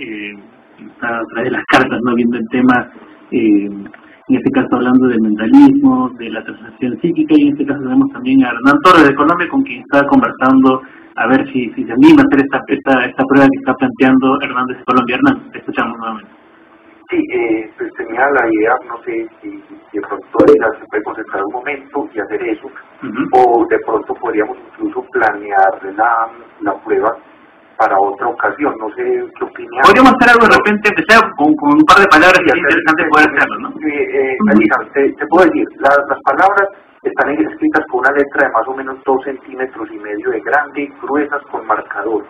Eh, está a través de las cartas, ¿no? Viendo el tema, eh, en este caso hablando del mentalismo, de la transacción psíquica, y en este caso tenemos también a Hernán Torres de Colombia, con quien está conversando a ver si, si se anima a hacer esta, esta, esta prueba que está planteando Hernández de Colombia. Hernán, te escuchamos nuevamente. Sí, eh, pues tenía la idea, no sé si, si de pronto ella se puede concentrar un momento y hacer eso, o de pronto podríamos incluso planear la, la prueba para otra ocasión, no sé qué opinas. Podríamos hacer algo de repente, empezar con, con un par de palabras y es interesante poder hacerlo, ¿no? Eh, eh, Elizabeth, te, te puedo decir, las, las palabras están escritas con una letra de más o menos dos centímetros y medio de grande, gruesas con marcador,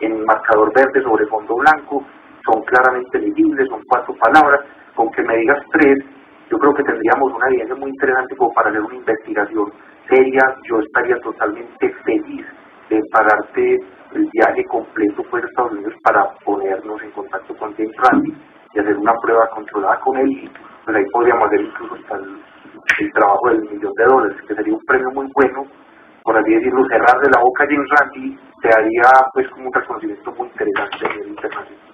en marcador verde sobre fondo blanco, son claramente legibles, son cuatro palabras, con que me digas tres, yo creo que tendríamos una evidencia muy interesante como para hacer una investigación seria, yo estaría totalmente feliz de pagarte el viaje completo pues a Estados Unidos para ponernos en contacto con James Randi y hacer una prueba controlada con él y pues ahí podríamos hacer incluso hasta el, el trabajo del millón de dólares, que sería un premio muy bueno, por así decirlo, cerrarle la boca a James Randi te haría pues como un reconocimiento muy interesante a nivel internacional.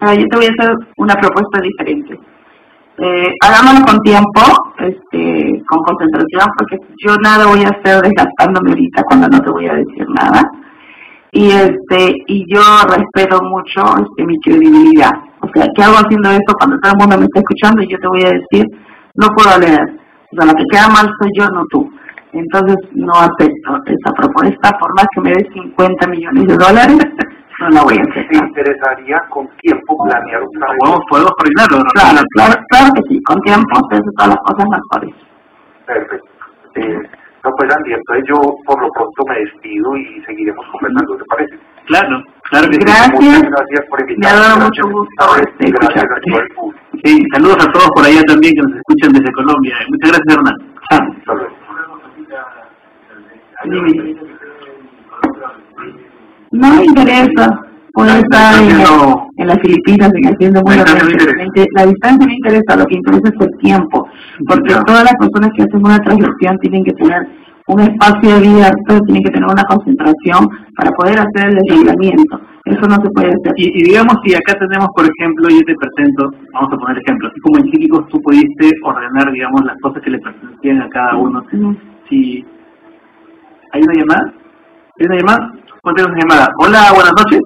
Ah, yo te voy a hacer una propuesta diferente. Eh, hagámoslo con tiempo, este, con concentración, porque yo nada voy a hacer desgastándome ahorita cuando no te voy a decir nada. Y este, y yo respeto mucho este, mi credibilidad. O sea, ¿qué hago haciendo esto cuando todo el mundo me está escuchando y yo te voy a decir, no puedo leer? O sea, la que queda mal soy yo, no tú. Entonces, no acepto esa propuesta, por más que me des 50 millones de dólares, no la voy a hacer. ¿Te interesaría con tiempo planear otra vez? Podemos, podemos coordinarlo, ¿no? Claro, claro, claro que sí, con tiempo hacen todas las cosas mejores. Perfecto. Eh, pues Andy, entonces yo por lo pronto me despido y seguiremos conversando, ¿te parece? Claro, claro que sí. Gracias. Muchas gracias por Me ha invitarme. dado gracias, mucho gusto este, Gracias a todo el público. Sí, saludos a todos por allá también que nos escuchan desde Colombia. Muchas gracias, Hernán. Chao. Hasta luego. No me interesa. Puedo estar en, en las Filipinas, en haciendo muy La distancia no interesa. realmente. La distancia me interesa, lo que interesa es el tiempo. Porque Ya. todas las personas que hacen una transmisión tienen que tener un espacio abierto, tienen que tener una concentración para poder hacer el desdoblamiento. Eso no se puede hacer. Y, y digamos, si acá tenemos, por ejemplo, yo te presento, vamos a poner ejemplo, así como en Psíquicos tú pudiste ordenar, digamos, las cosas que le pertenecían a cada uno. Si hay una llamada, hay una llamada, ¿cuánto una llamada? Hola, buenas noches.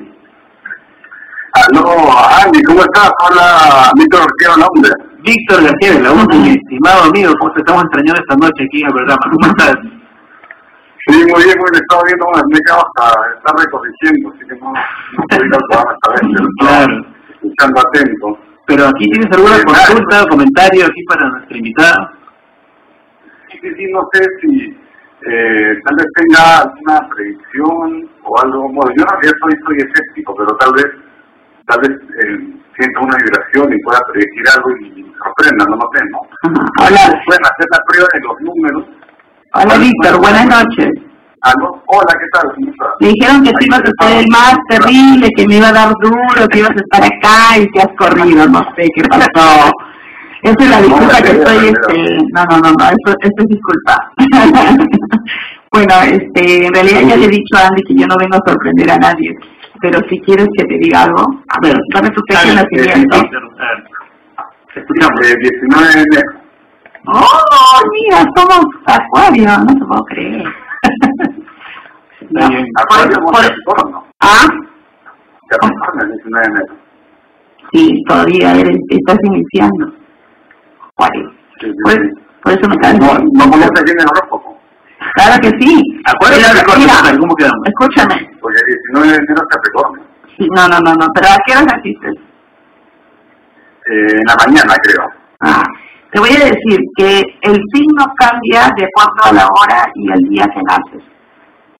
Aló, Andy, ¿cómo estás? Hola, Víctor Ortega Londres. Víctor García de la mi estimado amigo, ¿cómo te estamos extrañando esta noche aquí en el programa? ¿Cómo estás? Sí, muy bien, muy bien. Estaba viendo unas mecas hasta estar recorrigiendo, así que no, no puedo ir al programa esta vez, pero estaba Claro. escuchando atento. Pero aquí tienes alguna Sí, consulta o comentario aquí para nuestra invitada. Sí, sí, sí, no sé si eh, tal vez tenga alguna predicción o algo. Bueno, yo en realidad soy, soy escéptico, pero tal vez tal vez eh, sienta una vibración y pueda predecir algo y, y me sorprenda, no lo sé, ¿no? Hola. Pueden hacer la prueba de los números. Hola Víctor, buenas noches. Aló, hola, ¿qué tal? Me dijeron que tú ibas a ser el más terrible, que me iba a dar duro, que ibas a estar acá y te has corrido, no sé qué pasó. Esa es la disculpa que estoy, este, no, no, no, no, eso, eso es disculpa. bueno, este, en realidad ya le he dicho a Andy que yo no vengo a sorprender a nadie. pero si quieres que te diga algo, a ver, dame tu fecha de nacimiento. Escuchamos, eh, 19 de enero. ¡Oh, mira, somos acuario! No te puedo creer. No, Acuario, por-. ¿Ah? Capricornio, 19 de enero. Sí, todavía eres, estás iniciando. Acuario. Por, por eso me cae. No, no conoces bien el horóscopo. Claro que sí. Acuario, mira, ¿cómo quedamos? Escúchame. Porque el 19 de enero es Capricornio. Sí, no, no, no, no. Pero ¿a qué hora naciste? Eh, en la mañana, creo. Ah, te voy a decir que el signo cambia de acuerdo a la hora y el día que naces.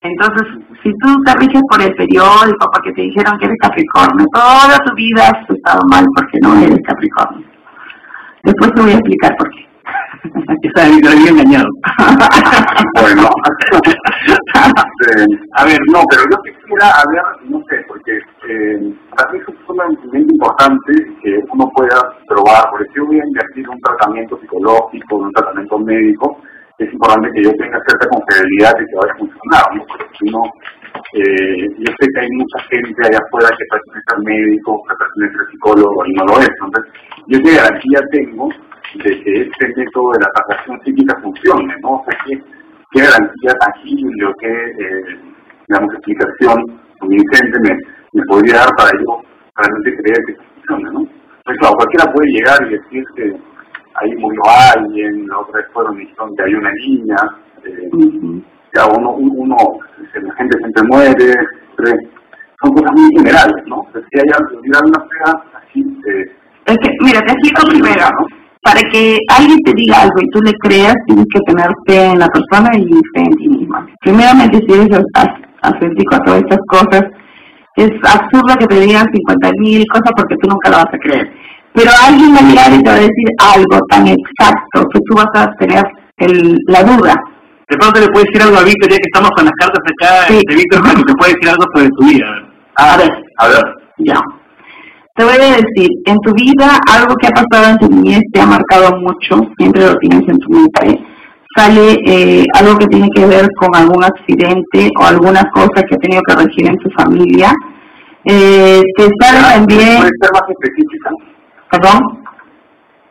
Entonces, si tú te riges por el periódico porque te dijeron que eres Capricornio, toda tu vida has estado mal porque no eres Capricornio. Después te voy a explicar por qué. Está bien, engañado. Bueno, a ver, no, pero yo quisiera, a ver, no sé, porque eh, para mí es sumamente importante que uno pueda probar, porque si yo voy a invertir en un tratamiento psicológico, en un tratamiento médico, es importante que yo tenga cierta confiabilidad de que vaya a funcionar, ¿no? Porque si no, eh, yo sé que hay mucha gente allá afuera que pretende ser médico, que pretende ser psicólogo y no lo es. Entonces, yo qué garantía tengo de que este método de la captación psíquica funcione, ¿no? O sea, ¿qué, qué garantía tangible o qué, eh, digamos, explicación convincente me, me podría dar para yo realmente creer que funcione, ¿no? Pues claro, cualquiera puede llegar y decir que ahí murió alguien, la otra vez fueron y dijeron que hay una niña, eh, ya uno, uno, uno, la gente siempre muere, pero son cosas muy generales, ¿no? Si hay algo, si hay una pega así, eh, Es que, mira, te explico primero. Para que alguien te diga algo y tú le creas, tienes que tener fe en la persona y fe en ti misma. Primeramente, si eres ascéntico a todas estas cosas, es absurdo que te digan 50 mil cosas porque tú nunca lo vas a creer. Pero alguien va a llegar y te va a decir algo tan exacto que tú vas a tener el, la duda. De pronto le puedes decir algo a Víctor, ya que estamos con las cartas acá, de Víctor, para que te puede decir algo sobre tu vida. A ver, a ver. Ya. Te voy a decir, en tu vida algo que ha pasado en tu niñez te ha marcado mucho, siempre lo tienes en tu mente. Sale eh, algo que tiene que ver con algún accidente o alguna cosa que ha tenido que regir en tu familia. Eh, te sale también... ¿Puede ser más específica? ¿Perdón?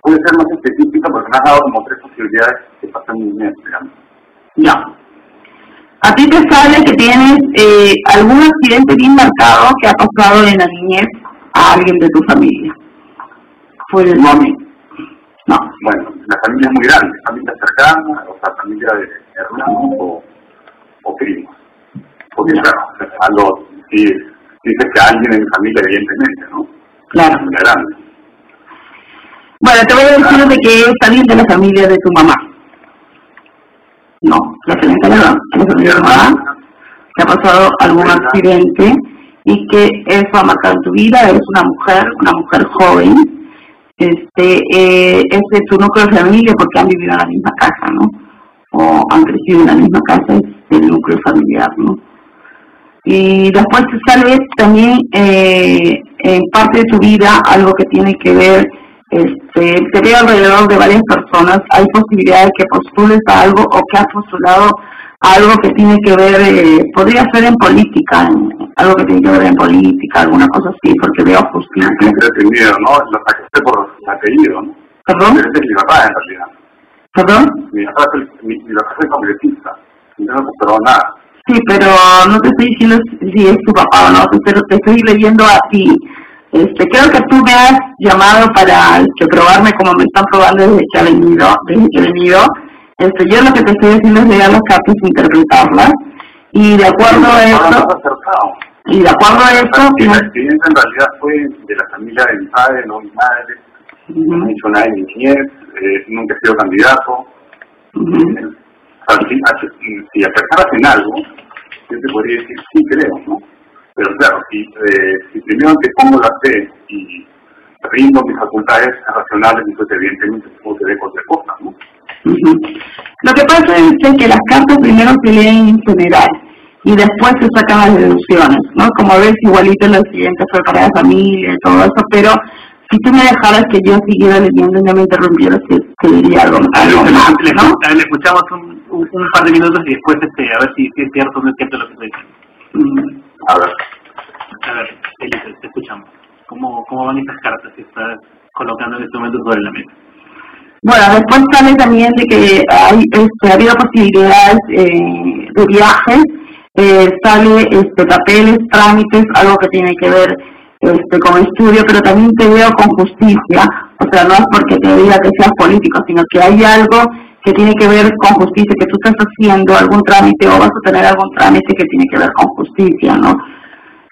Puede ser más específica porque me has dado como tres posibilidades que pasan muy bien, digamos. Ya. A ti te sale que tienes eh, algún accidente bien marcado que ha pasado en la niñez a alguien de tu familia. Fue el momento. No. Bueno, la familia es muy grande, familia cercana, o sea, familia de hermanos o, o primos. Porque claro, a los, si dices que alguien en mi familia, evidentemente, ¿no? Claro. Familia grande. Bueno, te voy a decir de que es alguien de la familia de tu mamá. No, la, a la familia de tu mamá, que ha pasado algún accidente y que eso ha marcado tu vida, eres una mujer, una mujer joven, este, eh, es de tu núcleo de familia porque han vivido en la misma casa, ¿no? O han crecido en la misma casa, es el núcleo familiar, ¿no? Y después te sale también eh, en parte de tu vida algo que tiene que ver, este, te veo alrededor de varias personas, hay posibilidad de que postules a algo o que has postulado algo que tiene que ver, eh, podría ser en política, algo que tiene que ver en política, alguna cosa así, porque veo justicia. Siempre he tenido, ¿no? Por el apellido, ¿no? ¿Perdón? Pero ese es mi papá, en realidad. ¿Perdón? Mi papá es, mi, mi papá es congresista. Yo no nada. Sí, pero no te estoy diciendo si es tu papá o no, te, te estoy leyendo a ti. Este, creo que tú me has llamado para que probarme como me están probando desde que he venido, desde que he venido. Este, yo lo que te estoy haciendo es leer las cartas e interpretarlas. Y de acuerdo a eso, y de acuerdo a eso, Y la experiencia en realidad fue de la familia de mi padre, no mi madre. No he hecho nada en mi niñez, eh, nunca he sido candidato. O sea, si, si, acercaras en algo, yo te podría decir sí creo, ¿no? Pero claro, si, eh, si primero te pongo la fe y rindo mis facultades racionales, entonces evidentemente que ver cualquier cosa, ¿no? Ujú. Lo que pasa es que las cartas primero se leen en general y después se sacan las deducciones, ¿no? Como ves, igualito la siguiente fue para la familia y todo eso, pero si tú me dejaras que yo siguiera leyendo y no me interrumpieras, te, te diría algo, algo Le, más, le- ¿no? le- escuchamos un, un, un par de minutos y después este, a ver si, si es cierto o no es cierto lo que estoy diciendo. Mm. A ver. A ver, Elisa, te escuchamos. ¿Cómo, ¿Cómo van estas cartas que estás colocando en este momento sobre la mesa? Bueno, después sale también de que hay, este, ha habido posibilidades eh, de viajes, eh, sale este, papeles, trámites, algo que tiene que ver este, con estudio, pero también te veo con justicia, o sea, no es porque te diga que seas político, sino que hay algo que tiene que ver con justicia, que tú estás haciendo algún trámite o vas a tener algún trámite que tiene que ver con justicia, ¿no?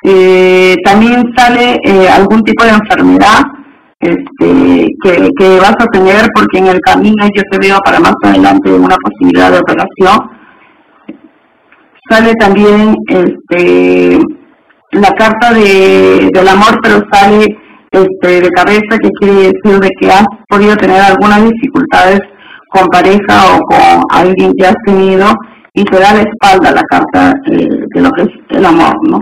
Eh, también sale eh, algún tipo de enfermedad este, que, que vas a tener porque en el camino yo te veo para más adelante una posibilidad de operación. Sale también este, la carta de, del amor, pero sale este, de cabeza, que quiere decir de que has podido tener algunas dificultades con pareja o con alguien que has tenido y te da la espalda la carta eh, de lo que es el amor, ¿no?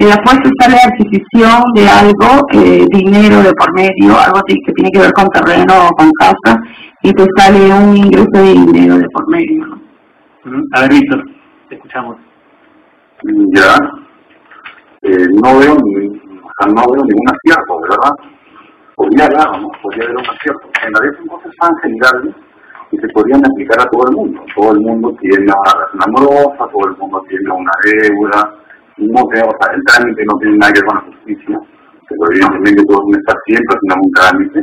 Y después te sale adquisición de algo, eh, dinero de por medio, algo que que tiene que ver con terreno o con casa, y te sale un ingreso de dinero de por medio, ¿no? A ver, Víctor, te escuchamos. Ya. Eh, no veo ni, no veo ningún acierto, verdad. Podría haber, ¿no? Podría haber un acierto. En realidad son cosas tan generales que se podrían aplicar a todo el mundo. Todo el mundo tiene una relación amorosa, todo el mundo tiene una deuda, no te, o sea, el trámite no tiene nada que ver con la justicia, pero evidentemente todos van a estar siempre haciendo un trámite.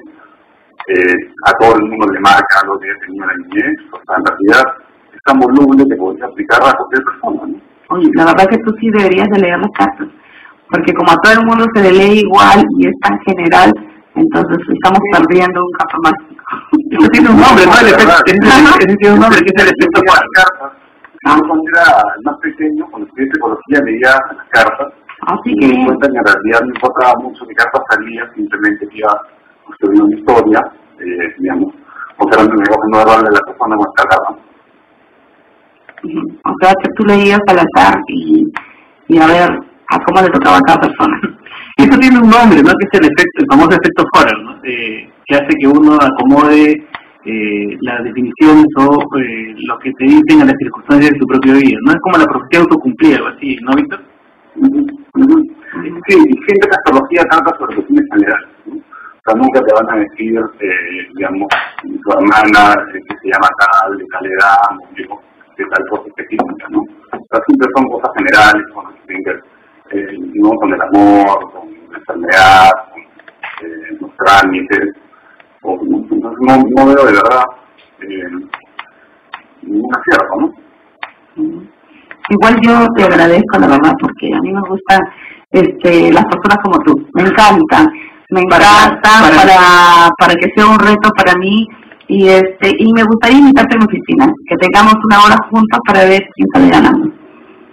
Eh, a todo el mundo le marca lo que tenía la niñez, o sea, en realidad es tan voluble que podría aplicar a cualquier persona, ¿no? Oye, la verdad que tú sí deberías de leer las cartas, porque como a todo el mundo se le lee igual y es tan general, entonces estamos perdiendo un campo mágico. Eso tiene un nombre, ¿no? El efecto, ese, tiene un nombre, que es el efecto las cartas. Yo cuando era más pequeño, cuando estudié psicología, leía las cartas. Así y me di cuenta que en realidad no importaba mucho qué carta salía, simplemente que iba construyendo una historia, eh, digamos, mostrando el negocio no darle a la persona con carta. O sea, que tú leías al azar y, y a ver a cómo le tocaba a cada persona. Y eso tiene un nombre, ¿no? Que es el efecto, el famoso efecto Forer, ¿no? Eh, que hace que uno acomode eh, las definiciones o eh, lo que te dicen a las circunstancias de tu propia vida. No es como la profecía autocumplida, algo así, ¿no, Víctor? Sí, siempre la astrología trata sobre cuestiones generales. O sea, nunca te van a decir, eh, digamos, tu hermana que se llama tal, de tal edad, de tal cosa específica, ¿no? O sea, siempre son cosas generales, con, las que eh, ¿no? con el amor, con la enfermedad, con eh, los trámites. O, ¿no? Entonces no, no veo de verdad eh, ningún acierto, ¿no? Igual yo te agradezco, la verdad, porque a mí me gustan este, las personas como tú. Me encantan. Me encantan para, para, que sea un reto para mí. Y este y me gustaría invitarte a mi oficina, que tengamos una hora juntos para ver quién sale ganando.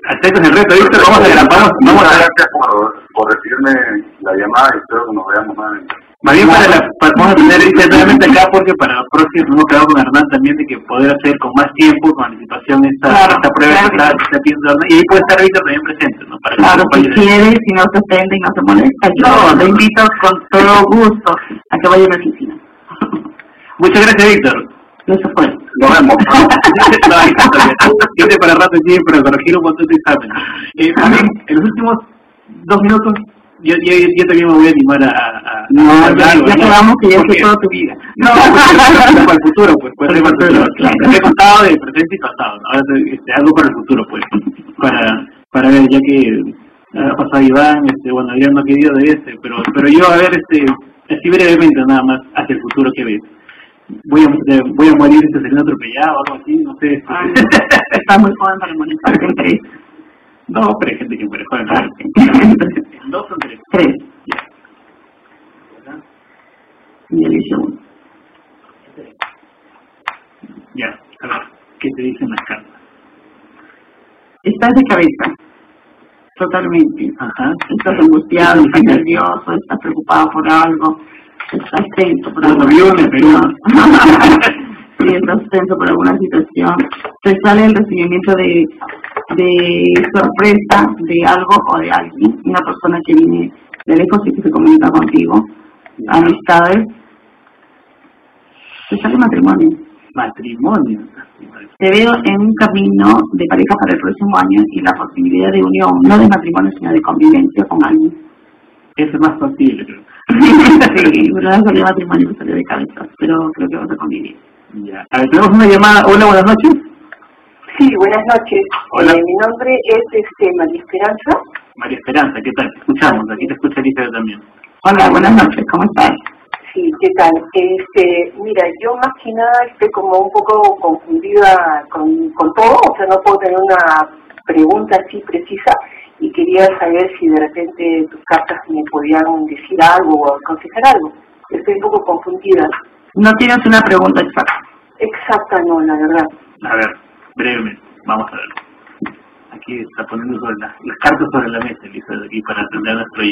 Aceptas el reto, Víctor. Vamos a grabar. Vamos a Gracias por, por recibirme la llamada y espero que nos veamos nuevamente. Más bien para, la, para vamos a tener internamente acá porque para la próxima hemos quedado con Hernán también de que poder hacer con más tiempo, con anticipación esta, Claro, esta prueba claro que está, está pidiendo Hernán. y ahí puede estar Víctor también presente, ¿no? Para Claro, si quieres, si no se ofende y no se molesta, yo te invito con todo gusto a que vaya a mi oficina. Muchas gracias, Víctor. Eso fue. Nos vemos. no. Yo te para rato sí, pero corregir un montón de exámenes. Eh, también, en los últimos dos minutos, yo, yo, yo también me voy a animar a... a, No, a ya, ya ¿no? que ya sé toda tu vida. No, pues, para el futuro, pues, pues, para el futuro. claro. He contado de presente y pasado, ¿no? Ahora este, algo para el futuro, pues, para, para ver, ya que ha pasado Iván, este, bueno, Iván no ha querido de este, pero, pero yo, a ver, este, así brevemente nada más, hacia el futuro que ves. Voy a, eh, voy a morir este, saliendo atropellado o algo así, no sé. este. Ay, Estás muy joven para en tres. No, pero hay gente que muere joven. ¿En dos o tres? Tres. Y elige uno. Ya, a ver, ¿qué te dicen las cartas? Estás de cabeza. Totalmente. Ajá. Estás angustiado, estás nervioso, estás preocupado por algo, estás tenso por alguna situación. sí, estás tenso por alguna situación. Te sale el recibimiento de, de sorpresa de algo o de alguien, una persona que viene de lejos y que se comunica contigo, amistades. Te sale matrimonio. Matrimonio. Te veo en un camino de pareja para el próximo año y la posibilidad de unión, no de matrimonio, sino de convivencia con alguien. Eso es más posible, creo. Sí, no salió matrimonio, salió de cabeza, pero creo que vamos a convivir. Ya. A ver, tenemos una llamada. Hola, buenas noches. Sí, buenas noches. Hola. Eh, mi nombre es este, María Esperanza. María Esperanza, ¿qué tal? Te escuchamos, aquí te escucha Elizabeth también. Hola, buenas noches, ¿cómo estás? Sí, ¿qué tal? Este, mira, yo más que nada estoy como un poco confundida con, con todo, o sea, no puedo tener una pregunta así precisa y quería saber si de repente tus cartas me podían decir algo o aconsejar algo. Estoy un poco confundida. No tienes una pregunta exacta. Exacta, no, la verdad. A ver, brevemente, vamos a ver. Aquí está poniendo sobre la- las cartas sobre la mesa, Elizabeth, aquí para atender a nuestro.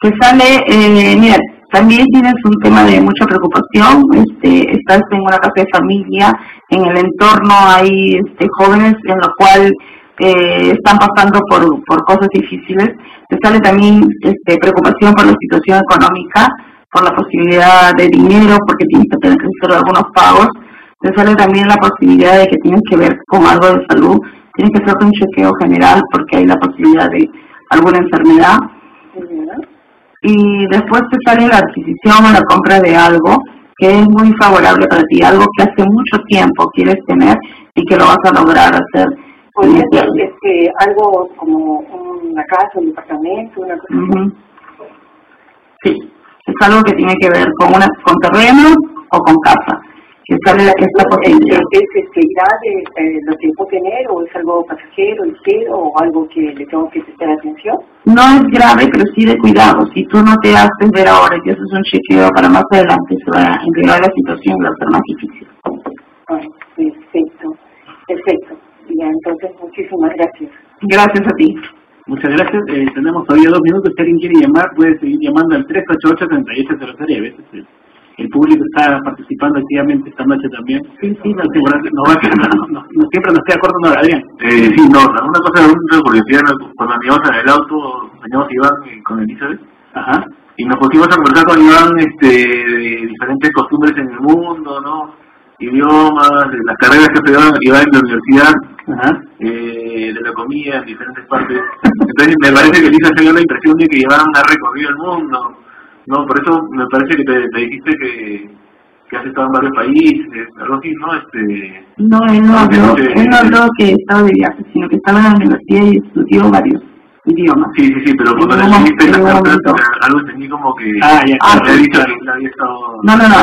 Pues sale, eh, mira, también tienes un tema de mucha preocupación, este, estás en una casa de familia, en el entorno hay este, jóvenes en lo cual eh, están pasando por, por cosas difíciles, te sale también este, preocupación por la situación económica, por la posibilidad de dinero, porque tienes que tener que hacer algunos pagos, te sale también la posibilidad de que tienes que ver con algo de salud, tienes que hacerte un chequeo general porque hay la posibilidad de alguna enfermedad. Y después te sale la adquisición o la compra de algo que es muy favorable para ti, algo que hace mucho tiempo quieres tener y que lo vas a lograr hacer. Podría ser este, algo como una casa, un departamento, una cosa. Sí, es algo que tiene que ver con una con terreno o con casa, que sale esta posibilidad. ¿Es, es este, grave eh, lo que puedo tener o es algo pasajero, ligero o algo que le tengo que prestar atención? No es grave, pero sí de cuidado. Si tú no te haces ver ahora y haces un chequeo para más adelante, se va a empeorar la situación y va a ser más difícil. Ah, perfecto, perfecto. Ya, entonces muchísimas gracias. Gracias a ti. Muchas gracias. Eh, tenemos todavía dos minutos. Si alguien quiere llamar, puede seguir llamando al 388-3800. Y a veces el, el público está participando activamente esta noche también. Sí, sí, no, siempre nos queda corto, no, Adrián. Eh, sí, no, una cosa, una curiosidad, cuando veníamos en el auto, veníamos Iván y con Elizabeth, Ajá. y nos pusimos a conversar con Iván este, de diferentes costumbres en el mundo, ¿no? Idiomas, de las carreras que estudiaban Iván en la universidad, eh, de la comida en diferentes partes. Entonces me parece que Elisa se dio la impresión de que Iván ha recorrido el mundo, ¿no? Por eso me parece que te, te dijiste que, que has estado en varios países, algo así, ¿no? Este, No, él no que habló, él no habló que estaba de viaje, sino que estaba en la universidad y estudió varios idiomas. Sí, sí, sí, pero cuando un dijiste un cartas, algo entendí como que Ah, ya, claro. había dicho que había estado No, no, no.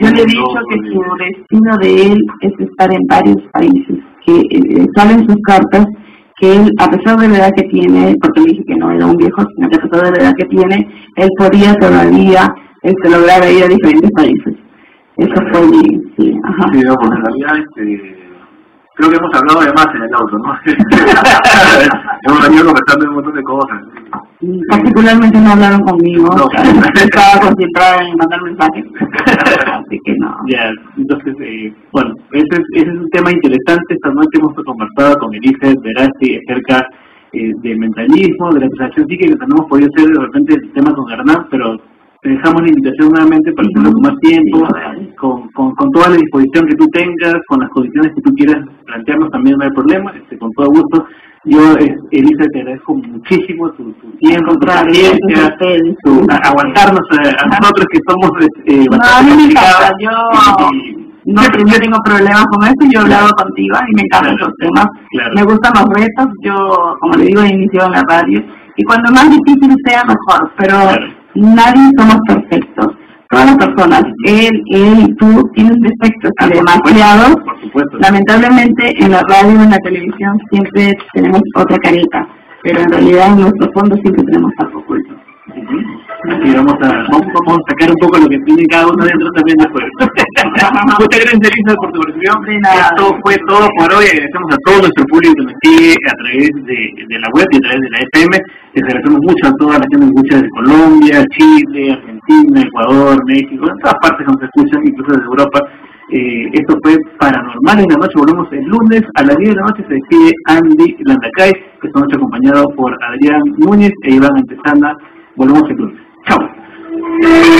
Yo le he dicho que su destino de él es estar en varios países, que eh, salen sus cartas que él, a pesar de la edad que tiene, porque le dije que no era un viejo, sino que a pesar de la edad que tiene, él podía todavía este, lograr ir a diferentes países. Eso fue mi, sí, ajá. Sí, no, porque en realidad este, creo que hemos hablado además en el auto, ¿no? hemos venido conversando de un montón de cosas. Particularmente no hablaron conmigo, No. estaba concentrada en mandar mensajes, así que no. Ya, entonces, eh, bueno, ese es, ese es un tema interesante. Esta noche hemos conversado con Elise Verasti acerca eh, del mentalismo, de la presentación psíquica, que tenemos podido hacer de repente el tema con Hernán, pero dejamos la invitación nuevamente para hacerlo con más tiempo, con, con, con toda la disposición que tú tengas, con las condiciones que tú quieras plantearnos, también no hay problema, este, con todo gusto. Yo, eh, Elisa, te agradezco muchísimo tu, tu tiempo, tu paciencia, tu- a- aguantarnos a, a nosotros que somos eh, No, a bastante mí me complicados. encanta, yo no, yo tengo problemas con eso, yo he hablado contigo y me encantan esos temas. Claro. Me gustan los retos, yo, como le digo, he iniciado en la radio, y cuando más difícil sea, mejor, pero nadie somos perfectos. Todas las personas, él, él y tú, tienen defectos. Por supuesto. Lamentablemente, en la radio y en la televisión siempre tenemos otra careta, pero en realidad en nuestro fondo siempre tenemos algo oculto. Así vamos a, vamos, a sacar un poco lo que tiene cada uno dentro también después. Muchas gracias, Elisa, por tu participación. Esto fue todo por hoy. Agradecemos a todo nuestro público que nos sigue a través de, de la web y a través de la FM. Les agradecemos mucho a toda la gente que nos escucha desde Colombia, Chile, Argentina, Ecuador, México, en todas partes nos escuchan, incluso desde Europa. Eh, esto fue Paranormal en la noche. Volvemos el lunes a las 10 de la noche. Se despide Andy Landacay, que esta noche acompañado por Adrián Núñez e Iván Antesana. Volvemos el lunes. Chao.